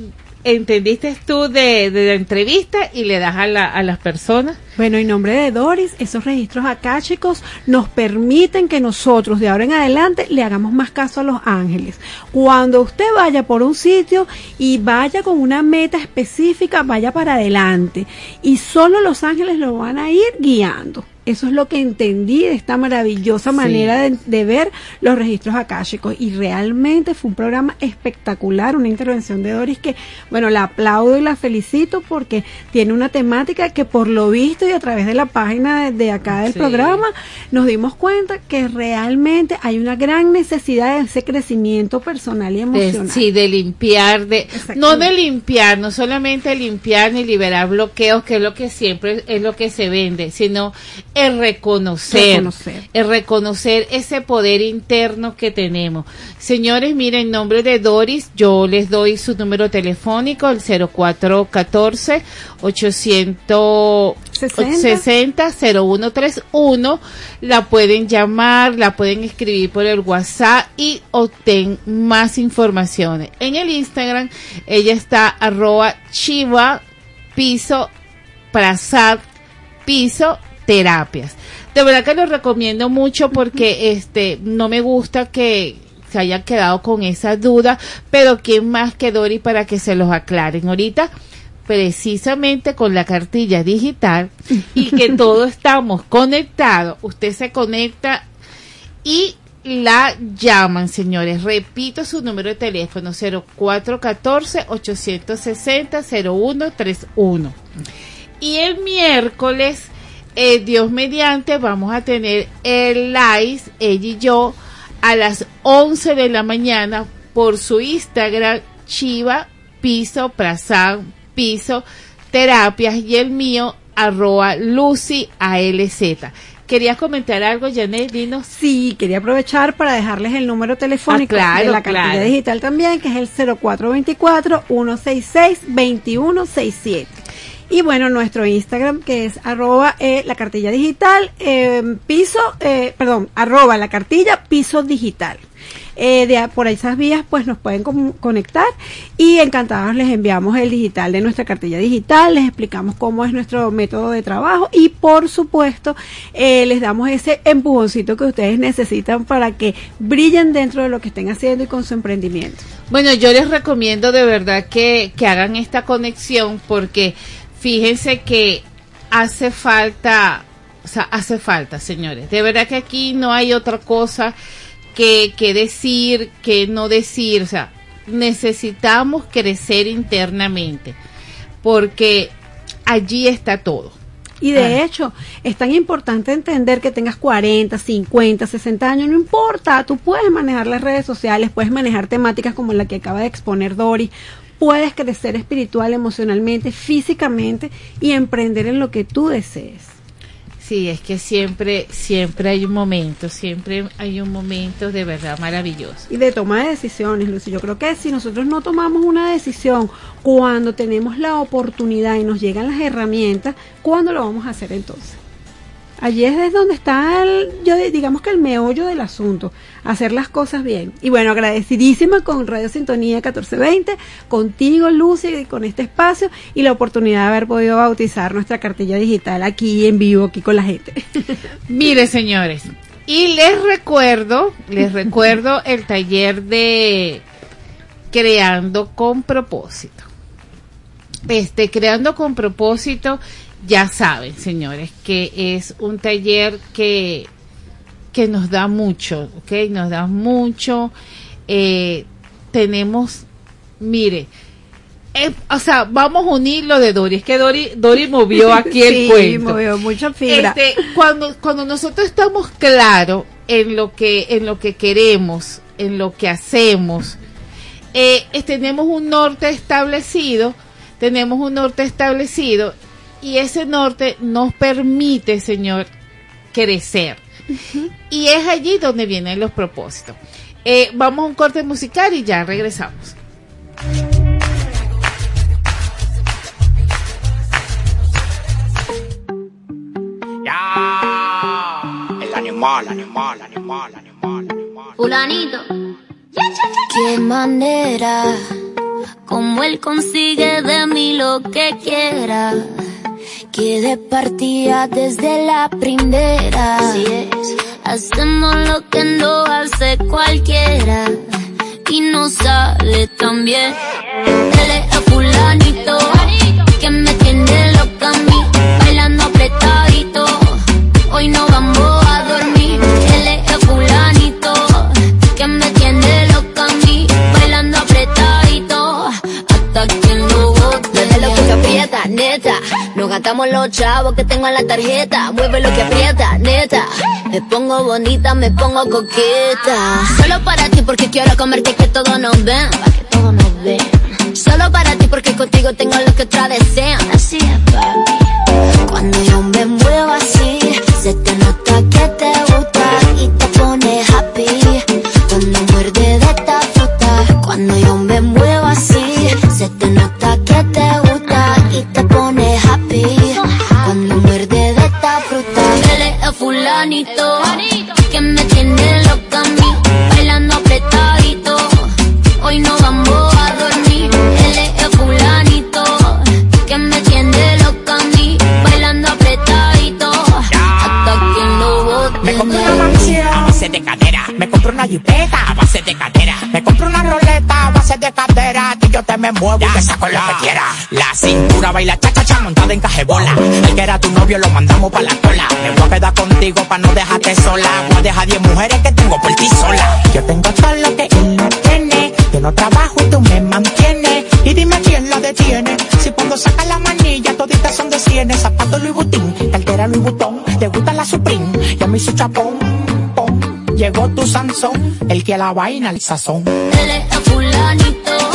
entendiste tú de, de la entrevista y le das a, la- a las personas? Bueno, en nombre de Doris, esos registros akáshicos nos permiten que nosotros de ahora en adelante le hagamos más caso a los ángeles. Cuando usted vaya por un sitio y vaya con una meta específica, vaya para adelante. Y solo los ángeles lo van a ir guiando. Eso es lo que entendí de esta maravillosa manera de, de ver los registros akáshicos. Y realmente fue un programa espectacular, una intervención de Doris que, bueno, la aplaudo y la felicito porque tiene una temática que por lo visto y a través de la página de, de acá del Sí. programa nos dimos cuenta que realmente hay una gran necesidad de ese crecimiento personal y De- emocional. sí, de limpiar, de no de limpiar, no solamente limpiar ni liberar bloqueos, que es lo que siempre es lo que se vende, sino el reconocer, Reconocer. el reconocer ese poder interno que tenemos. Señores, miren, en nombre de Doris, yo les doy su número telefónico, el 0414 800 60 0131 la pueden llamar, la pueden escribir por el WhatsApp y obtén más informaciones. En el Instagram ella está arroba chiva piso prasad piso terapias. De verdad que lo recomiendo mucho porque este no me gusta que se hayan quedado con esa duda, pero quién más que Dori para que se los aclaren ahorita precisamente con la cartilla digital y que todos estamos conectados, usted se conecta y la llaman, señores. Repito su número de teléfono 0414-860-0131. Y el miércoles, eh, Dios mediante, vamos a tener el live, ella y yo, a las 11 de la mañana por su Instagram, Chiva Piso Piso Terapias y el mío, arroba Lucy ALZ. ¿Querías comentar algo, Janet? Dinos. Sí, quería aprovechar para dejarles el número telefónico Ah, claro, de la cartilla claro. digital también, que es el 0424-166-2167. Y bueno, nuestro Instagram, que es arroba eh, la cartilla digital, eh, piso, eh, perdón, arroba la cartilla piso digital. Eh, de, por esas vías pues nos pueden conectar y encantados les enviamos el digital de nuestra cartilla digital, les explicamos cómo es nuestro método de trabajo y por supuesto eh, les damos ese empujoncito que ustedes necesitan para que brillen dentro de lo que estén haciendo y con su emprendimiento. Bueno, yo les recomiendo de verdad que, que hagan esta conexión porque fíjense que hace falta, o sea, hace falta, señores. De verdad que aquí no hay otra cosa que, que decir, que no decir. O sea, necesitamos crecer internamente porque allí está todo. Y de Ah. hecho, es tan importante entender que tengas 40, 50, 60 años, no importa, tú puedes manejar las redes sociales, puedes manejar temáticas como la que acaba de exponer Dori, puedes crecer espiritual, emocionalmente, físicamente y emprender en lo que tú desees. Sí, es que siempre, siempre hay un momento, siempre hay un momento de verdad maravilloso. Y de toma de decisiones, Lucy. Yo creo que si nosotros no tomamos una decisión cuando tenemos la oportunidad y nos llegan las herramientas, ¿cuándo lo vamos a hacer entonces? Allí es desde donde está, el, yo di- digamos que el meollo del asunto, hacer las cosas bien. Y bueno, agradecidísima con Radio Sintonía 1420, contigo Lucy, con este espacio y la oportunidad de haber podido bautizar nuestra cartilla digital aquí en vivo, aquí con la gente. Mire, señores, y les recuerdo, les recuerdo el taller de Creando con propósito. Este, Creando con propósito, ya saben, señores, que es un taller que, que nos da mucho, ¿ok? Nos da mucho. Eh, tenemos, mire, eh, o sea, vamos a unir lo de Dori. Es que Dori, Dori movió aquí el Sí, cuento. movió mucha fibra. Este, cuando, cuando nosotros estamos claros en lo que, en lo que queremos, en lo que hacemos, eh, eh, tenemos un norte establecido, tenemos un norte establecido y ese norte nos permite, Señor, crecer. Y es allí donde vienen los propósitos. Eh, vamos a un corte musical y ya regresamos. El animal, animal, animal, animal. Fulanito. Qué manera, como él consigue de mí lo que quiera. Que de partida desde la primera. Hacemos lo que no hace cualquiera. Y no sale tan bien. Es el fulanito. Que me tiene loca a mí. Bailando apretadito. Hoy no aprieta, neta. Nos gastamos los chavos que tengo en la tarjeta. Mueve lo que aprieta, neta. Me pongo bonita, me pongo coqueta. Solo para ti porque quiero comerte que todos nos ven. Que todos nos ven. Solo para ti porque contigo tengo lo que otras desean. Así es, papi. Que me tiene loca a mí, bailando apretadito. Hoy no vamos a dormir. Él es el fulanito que me tiene loca a mí, bailando apretadito. Hasta que lo bote. Me compré una mansión a base de cadera. Me compré una jipeta a base de cadera. Me compré una roleta a base de cadera. Yo te me muevo y te saco lo que quiera. La cintura baila cha cha cha montada en cajebola. El que era tu novio lo mandamos pa' la cola. Me voy a quedar contigo pa' no dejarte sola. Voy a dejar 10 mujeres que tengo por ti sola. Yo tengo todo lo que él no tiene. Yo no trabajo y tú me mantienes. Y dime quién la detiene. Si cuando saca la manilla toditas son de cienes. Zapato Louis Vuitton, cartera Louis Vuitton. Te gusta la Supreme y a mí su chapón. pom. Llegó tu Sansón, el que a la vaina el sazón. Él es fulanito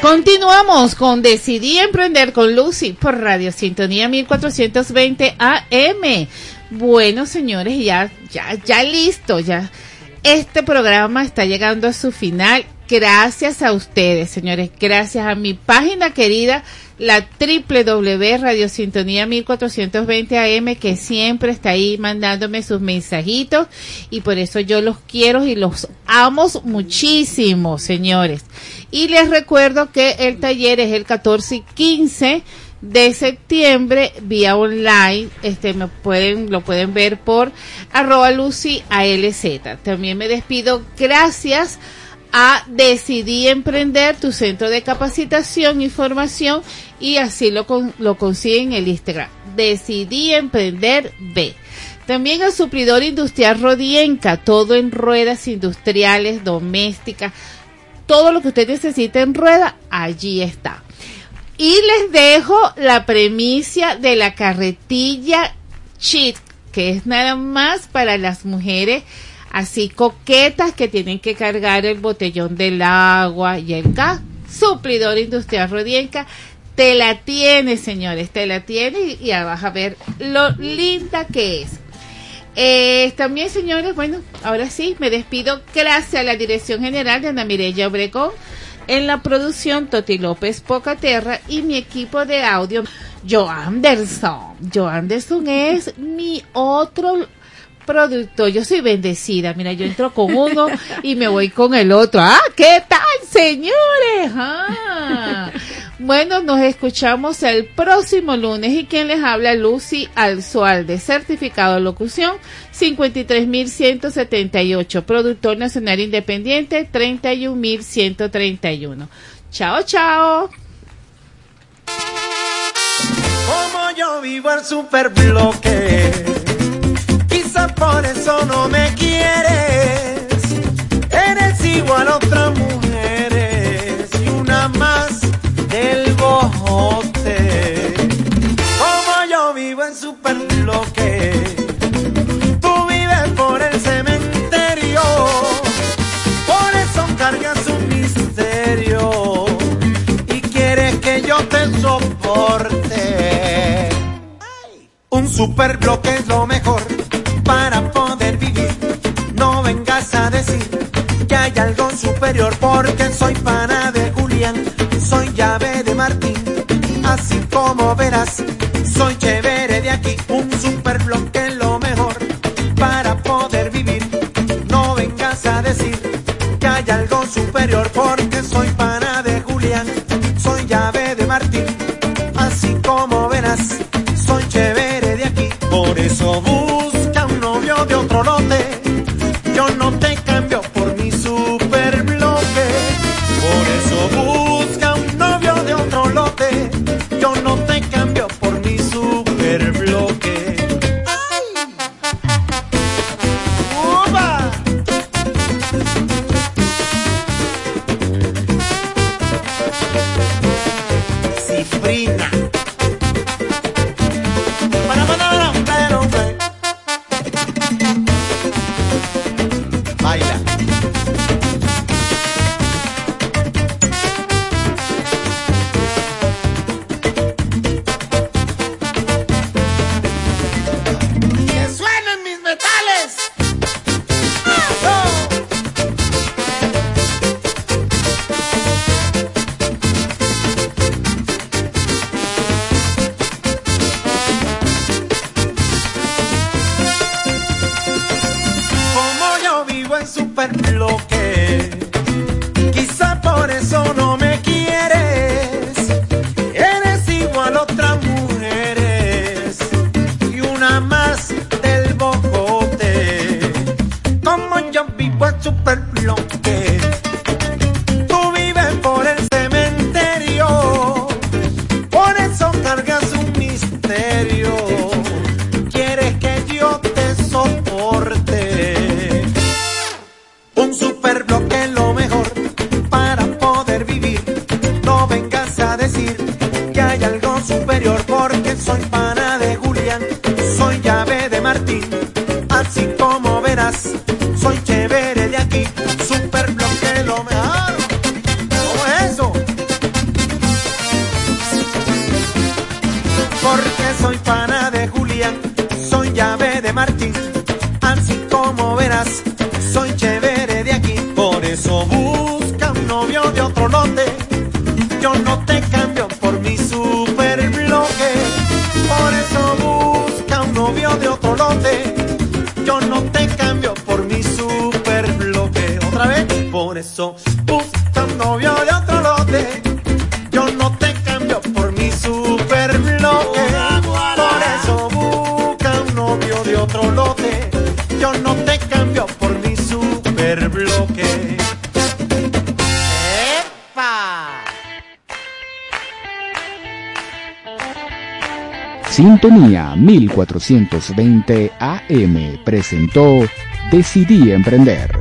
Continuamos con Decidí Emprender con Lucy por Radio Sintonía 1420 AM. Bueno, señores, ya, ya, ya listo, ya. Este programa está llegando a su final. Gracias a ustedes, señores. Gracias a mi página querida, la www Radio Sintonía 1420 AM, que siempre está ahí mandándome sus mensajitos. Y por eso yo los quiero y los amo muchísimo, señores. Y les recuerdo que el taller es el 14 y 15 de septiembre vía online. Este me pueden, lo pueden ver por arroba Lucy. También me despido. Gracias a Decidí Emprender, tu centro de capacitación y formación, y así lo, con- lo consiguen en el Instagram. Decidí Emprender B. También al suplidor industrial Rodienca, todo en ruedas industriales, domésticas, todo lo que usted necesite en rueda, allí está. Y les dejo la premicia de la carretilla Cheat que es nada más para las mujeres así coquetas que tienen que cargar el botellón del agua y el gas. Suplidor Industrial Rodienca te la tiene, señores, te la tiene y, ya vas a ver lo linda que es. Eh, también, señores, bueno, ahora sí, me despido gracias a la Dirección General de Ana Mireya Obregón, en la producción Toti López Pocaterra y mi equipo de audio, Joe Anderson. Joe Anderson es mi otro productor. Yo soy bendecida. Mira, yo entro con uno y me voy con el otro. Ah, ¿qué tal, señores? Ah. Bueno, nos escuchamos el próximo lunes y quien les habla Lucy Alzualde, certificado de locución 53178, productor nacional independiente 31131. Chao, chao. Como yo vivo el superbloque, por eso no me quieres. Eres igual a otras mujeres y una más del bojote. Como yo vivo en superbloque, tú vives por el cementerio, por eso cargas un misterio y quieres que yo te soporte. Un superbloque es lo mejor para poder vivir. No vengas a decir que hay algo superior porque soy pana de Julián, soy llave de Martín. Así como verás, novio de 1420 AM presentó Decidí Emprender.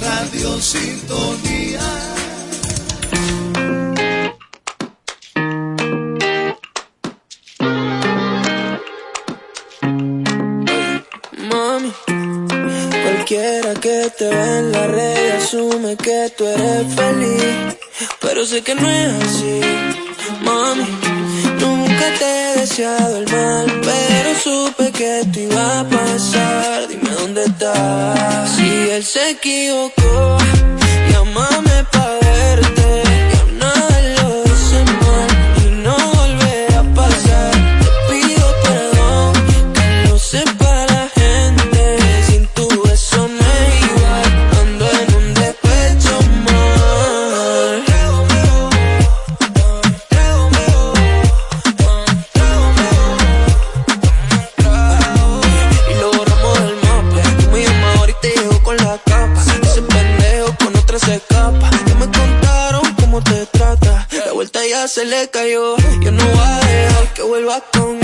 Radio Sintonía. Te ve en la red asume que tú eres feliz, pero sé que no es así. Mami, nunca te he deseado el mal, pero supe que esto iba a pasar. Dime dónde estás. Si él se equivocó, llámame se le cayó. Yo no voy a dejar que vuelvas con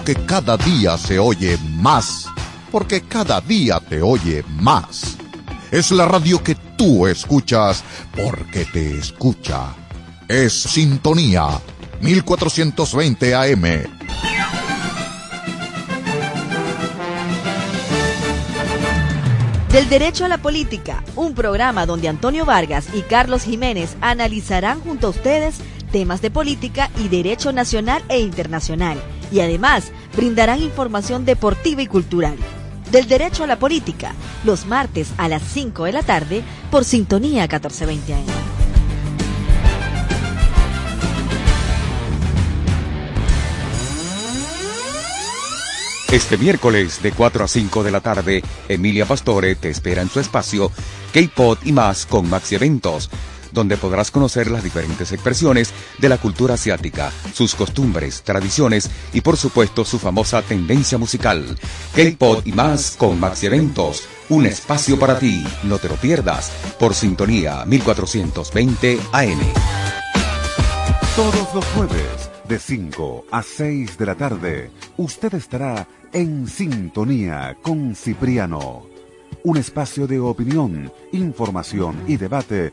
que cada día se oye más, porque cada día te oye más. Es la radio que tú escuchas porque te escucha. Es Sintonía 1420 AM. Del Derecho a la Política, un programa donde Antonio Vargas y Carlos Jiménez analizarán junto a ustedes temas de política y derecho nacional e internacional, y además brindarán información deportiva y cultural. Del Derecho a la Política, los martes a las 5 de la tarde por Sintonía 1420 AM. Este miércoles de 4 a 5 de la tarde, Emilia Pastore te espera en su espacio K-Pod y más con Maxi Eventos, donde podrás conocer las diferentes expresiones de la cultura asiática, sus costumbres, tradiciones y por supuesto su famosa tendencia musical. K-Pod y más con Maxi Eventos, un espacio para ti, no te lo pierdas, por sintonía 1420 AM. Todos los jueves, de 5 a 6 de la tarde, usted estará en sintonía con Cipriano. Un espacio de opinión, información y debate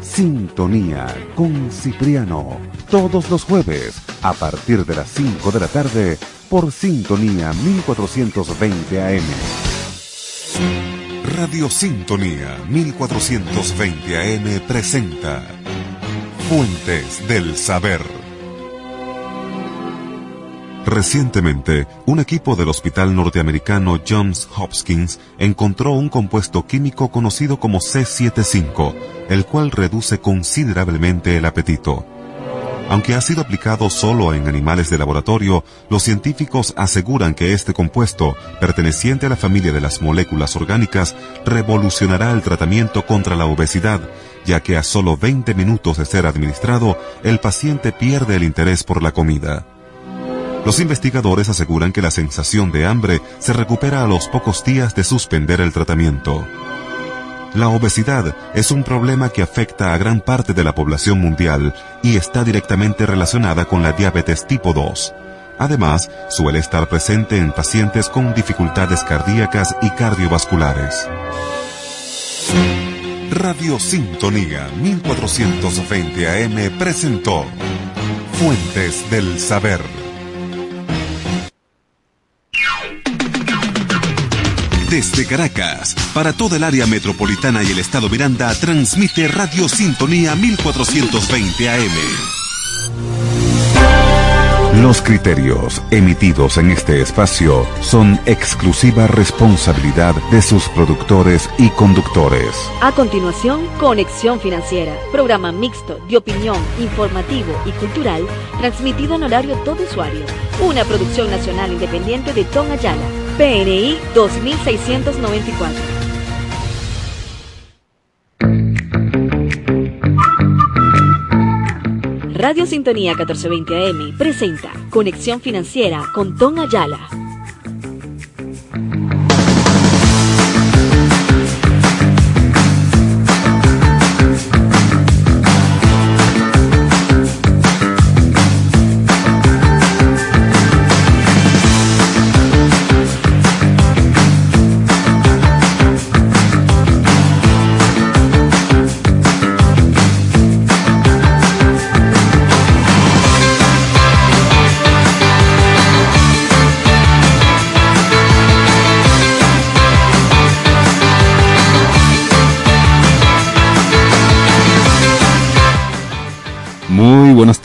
Sintonía con Cipriano, todos los jueves a partir de las 5 de la tarde por Sintonía 1420 AM. Radio Sintonía 1420 AM presenta Fuentes del Saber. Recientemente, un equipo del hospital norteamericano Johns Hopkins encontró un compuesto químico conocido como C75, el cual reduce considerablemente el apetito. Aunque ha sido aplicado solo en animales de laboratorio, los científicos aseguran que este compuesto, perteneciente a la familia de las moléculas orgánicas, revolucionará el tratamiento contra la obesidad, ya que a solo 20 minutos de ser administrado, el paciente pierde el interés por la comida. Los investigadores aseguran que la sensación de hambre se recupera a los pocos días de suspender el tratamiento. La obesidad es un problema que afecta a gran parte de la población mundial y está directamente relacionada con la diabetes tipo 2. Además, suele estar presente en pacientes con dificultades cardíacas y cardiovasculares. Radio Sintonía 1420 AM presentó Fuentes del Saber. Desde Caracas, para toda el área metropolitana y el estado Miranda, transmite Radio Sintonía 1420 AM. Los criterios emitidos en este espacio son exclusiva responsabilidad de sus productores y conductores. A continuación, Conexión Financiera, programa mixto de opinión, informativo y cultural, transmitido en horario todo usuario. Una producción nacional independiente de Tom Ayala, PNI 2694. Radio Sintonía 1420 AM presenta Conexión Financiera con Tom Ayala.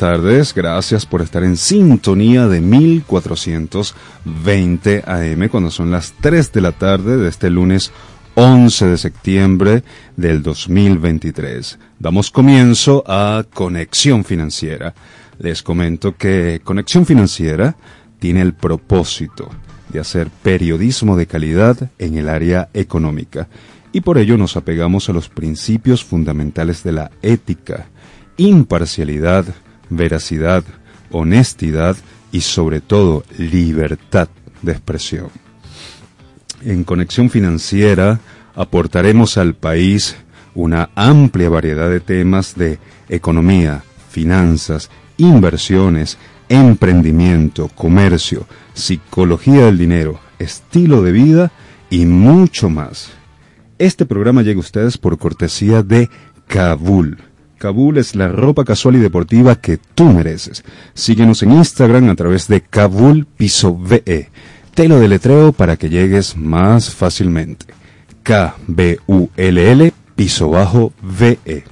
Tardes, gracias por estar en sintonía de 1420 AM cuando son las 3 de la tarde de este lunes 11 de septiembre del 2023. Damos comienzo a Conexión Financiera. Les comento que Conexión Financiera tiene el propósito de hacer periodismo de calidad en el área económica y por ello nos apegamos a los principios fundamentales de la ética imparcialidad, veracidad, honestidad y sobre todo libertad de expresión. En Conexión Financiera aportaremos al país una amplia variedad de temas de economía, finanzas, inversiones, emprendimiento, comercio, psicología del dinero, estilo de vida y mucho más. Este programa llega a ustedes por cortesía de Kabul Kabul es la ropa casual y deportiva que tú mereces. Síguenos en Instagram a través de Kabul Piso VE. Te lo deletreo para que llegues más fácilmente. K-B-U-L-L Piso Bajo VE.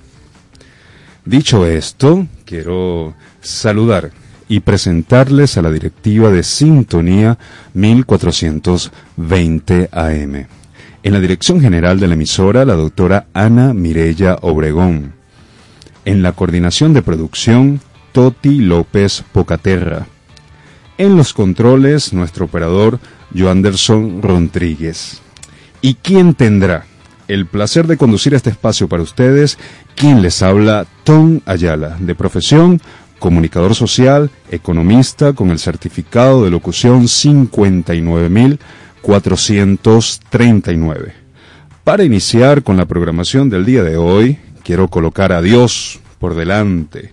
Dicho esto, quiero saludar y presentarles a la directiva de Sintonía 1420 AM. En la dirección general de la emisora, la doctora Ana Mirella Obregón. En la coordinación de producción, Toti López Pocaterra. En los controles, nuestro operador, Joanderson Rodríguez. ¿Y quién tendrá el placer de conducir este espacio para ustedes? Quien les habla, Tom Ayala, de profesión, comunicador social, economista con el certificado de locución 59439. Para iniciar con la programación del día de hoy, quiero colocar a Dios por delante.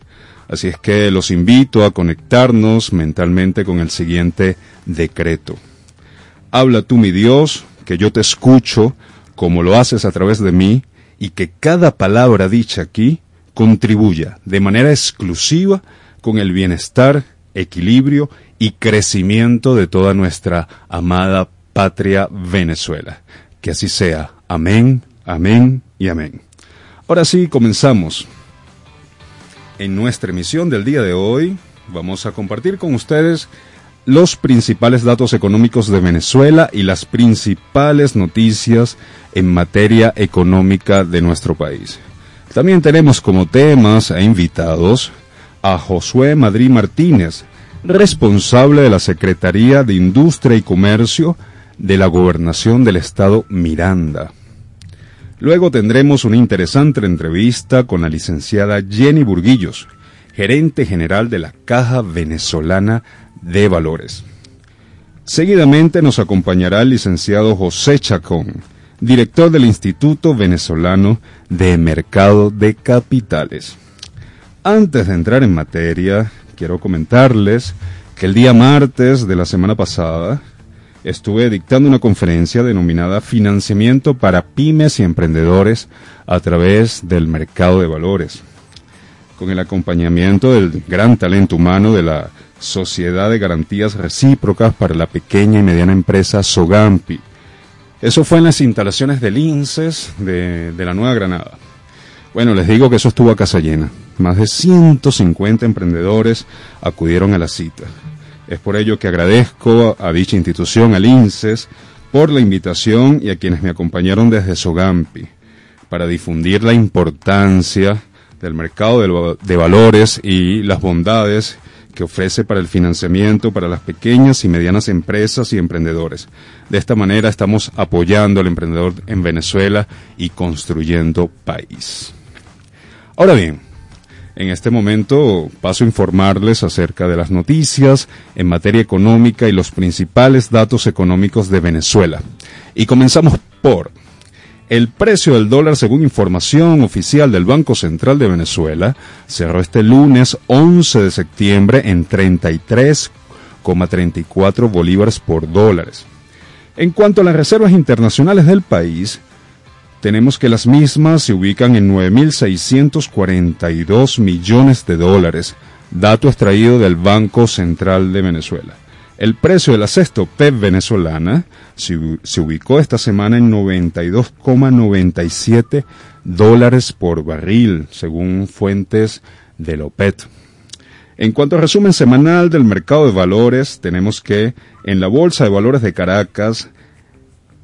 Así es que los invito a conectarnos mentalmente con el siguiente decreto. Habla tú, mi Dios, que yo te escucho como lo haces a través de mí y que cada palabra dicha aquí contribuya de manera exclusiva con el bienestar, equilibrio y crecimiento de toda nuestra amada patria Venezuela. Que así sea. Amén, amén y amén. Ahora sí, comenzamos. En nuestra emisión del día de hoy vamos a compartir con ustedes los principales datos económicos de Venezuela y las principales noticias en materia económica de nuestro país. También tenemos como temas e invitados a Josué Madrid Martínez, responsable de la Secretaría de Industria y Comercio de la Gobernación del Estado Miranda. Luego tendremos una interesante entrevista con la licenciada Jenny Burguillos, gerente general de la Caja Venezolana de Valores. Seguidamente nos acompañará el licenciado José Chacón, director del Instituto Venezolano de Mercado de Capitales. Antes de entrar en materia, quiero comentarles que el día martes de la semana pasada estuve dictando una conferencia denominada Financiamiento para pymes y emprendedores a través del mercado de valores, con el acompañamiento del gran talento humano de la Sociedad de Garantías Recíprocas para la Pequeña y Mediana Empresa Sogampi. Eso fue en las instalaciones del INSES de, de la Nueva Granada. Bueno, les digo que eso estuvo a casa llena. Más de 150 emprendedores acudieron a la cita. Es por ello que agradezco a dicha institución, al INSES, por la invitación y a quienes me acompañaron desde Sogampi para difundir la importancia del mercado de valores y las bondades que ofrece para el financiamiento para las pequeñas y medianas empresas y emprendedores. De esta manera estamos apoyando al emprendedor en Venezuela y construyendo país. Ahora bien, en este momento paso a informarles acerca de las noticias en materia económica y los principales datos económicos de Venezuela. Y comenzamos por el precio del dólar, según información oficial del Banco Central de Venezuela, cerró este lunes 11 de septiembre en 33,34 bolívares por dólares. En cuanto a las reservas internacionales del país, tenemos que las mismas se ubican en 9.642 millones de dólares, dato extraído del Banco Central de Venezuela. El precio de la cesto PEP venezolana se, ubicó esta semana en 92,97 dólares por barril, según fuentes de OPET. En cuanto al resumen semanal del mercado de valores, tenemos que en la Bolsa de Valores de Caracas,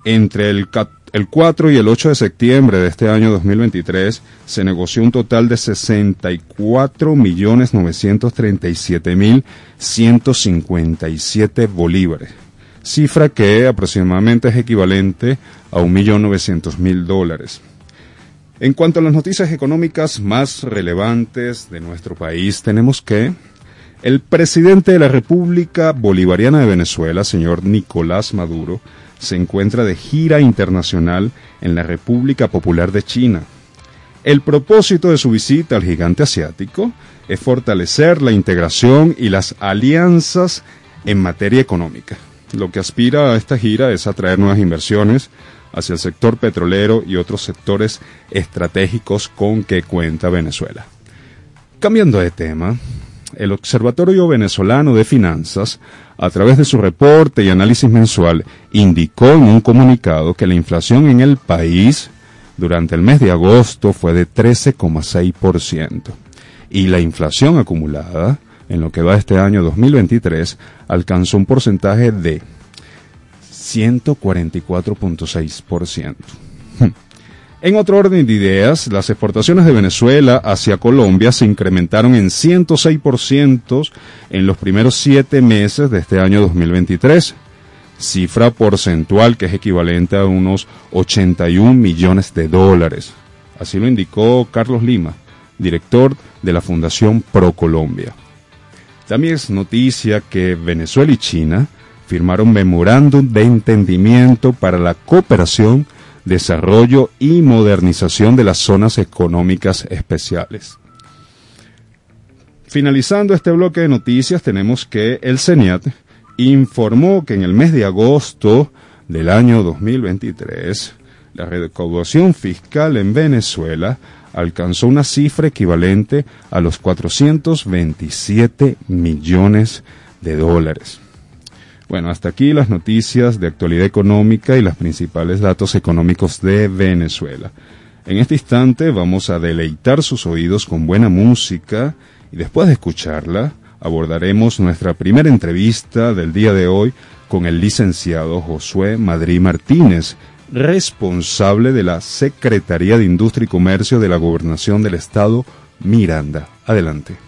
entre el, el 4 y el 8 de septiembre de este año 2023 se negoció un total de 64.937.157 bolívares, cifra que aproximadamente es equivalente a 1.900.000 dólares. En cuanto a las noticias económicas más relevantes de nuestro país, tenemos que el presidente de la República Bolivariana de Venezuela, señor Nicolás Maduro, se encuentra de gira internacional en la República Popular de China. El propósito de su visita al gigante asiático es fortalecer la integración y las alianzas en materia económica. Lo que aspira a esta gira es atraer nuevas inversiones hacia el sector petrolero y otros sectores estratégicos con que cuenta Venezuela. Cambiando de tema, el Observatorio Venezolano de Finanzas, a través de su reporte y análisis mensual, indicó en un comunicado que la inflación en el país durante el mes de agosto fue de 13,6% y la inflación acumulada en lo que va este año 2023 alcanzó un porcentaje de 144.6%. En otro orden de ideas, las exportaciones de Venezuela hacia Colombia se incrementaron en 106% en los primeros siete meses de este año 2023, cifra porcentual que es equivalente a unos 81 millones de dólares. Así lo indicó Carlos Lima, director de la Fundación ProColombia. También es noticia que Venezuela y China firmaron memorándum de entendimiento para la cooperación desarrollo y modernización de las zonas económicas especiales. Finalizando este bloque de noticias, tenemos que el CENIAT informó que en el mes de agosto del año 2023, la recaudación fiscal en Venezuela alcanzó una cifra equivalente a los 427 millones de dólares. Bueno, hasta aquí las noticias de actualidad económica y los principales datos económicos de Venezuela. En este instante vamos a deleitar sus oídos con buena música y después de escucharla abordaremos nuestra primera entrevista del día de hoy con el licenciado Josué Madrid Martínez, responsable de la Secretaría de Industria y Comercio de la Gobernación del Estado Miranda. Adelante.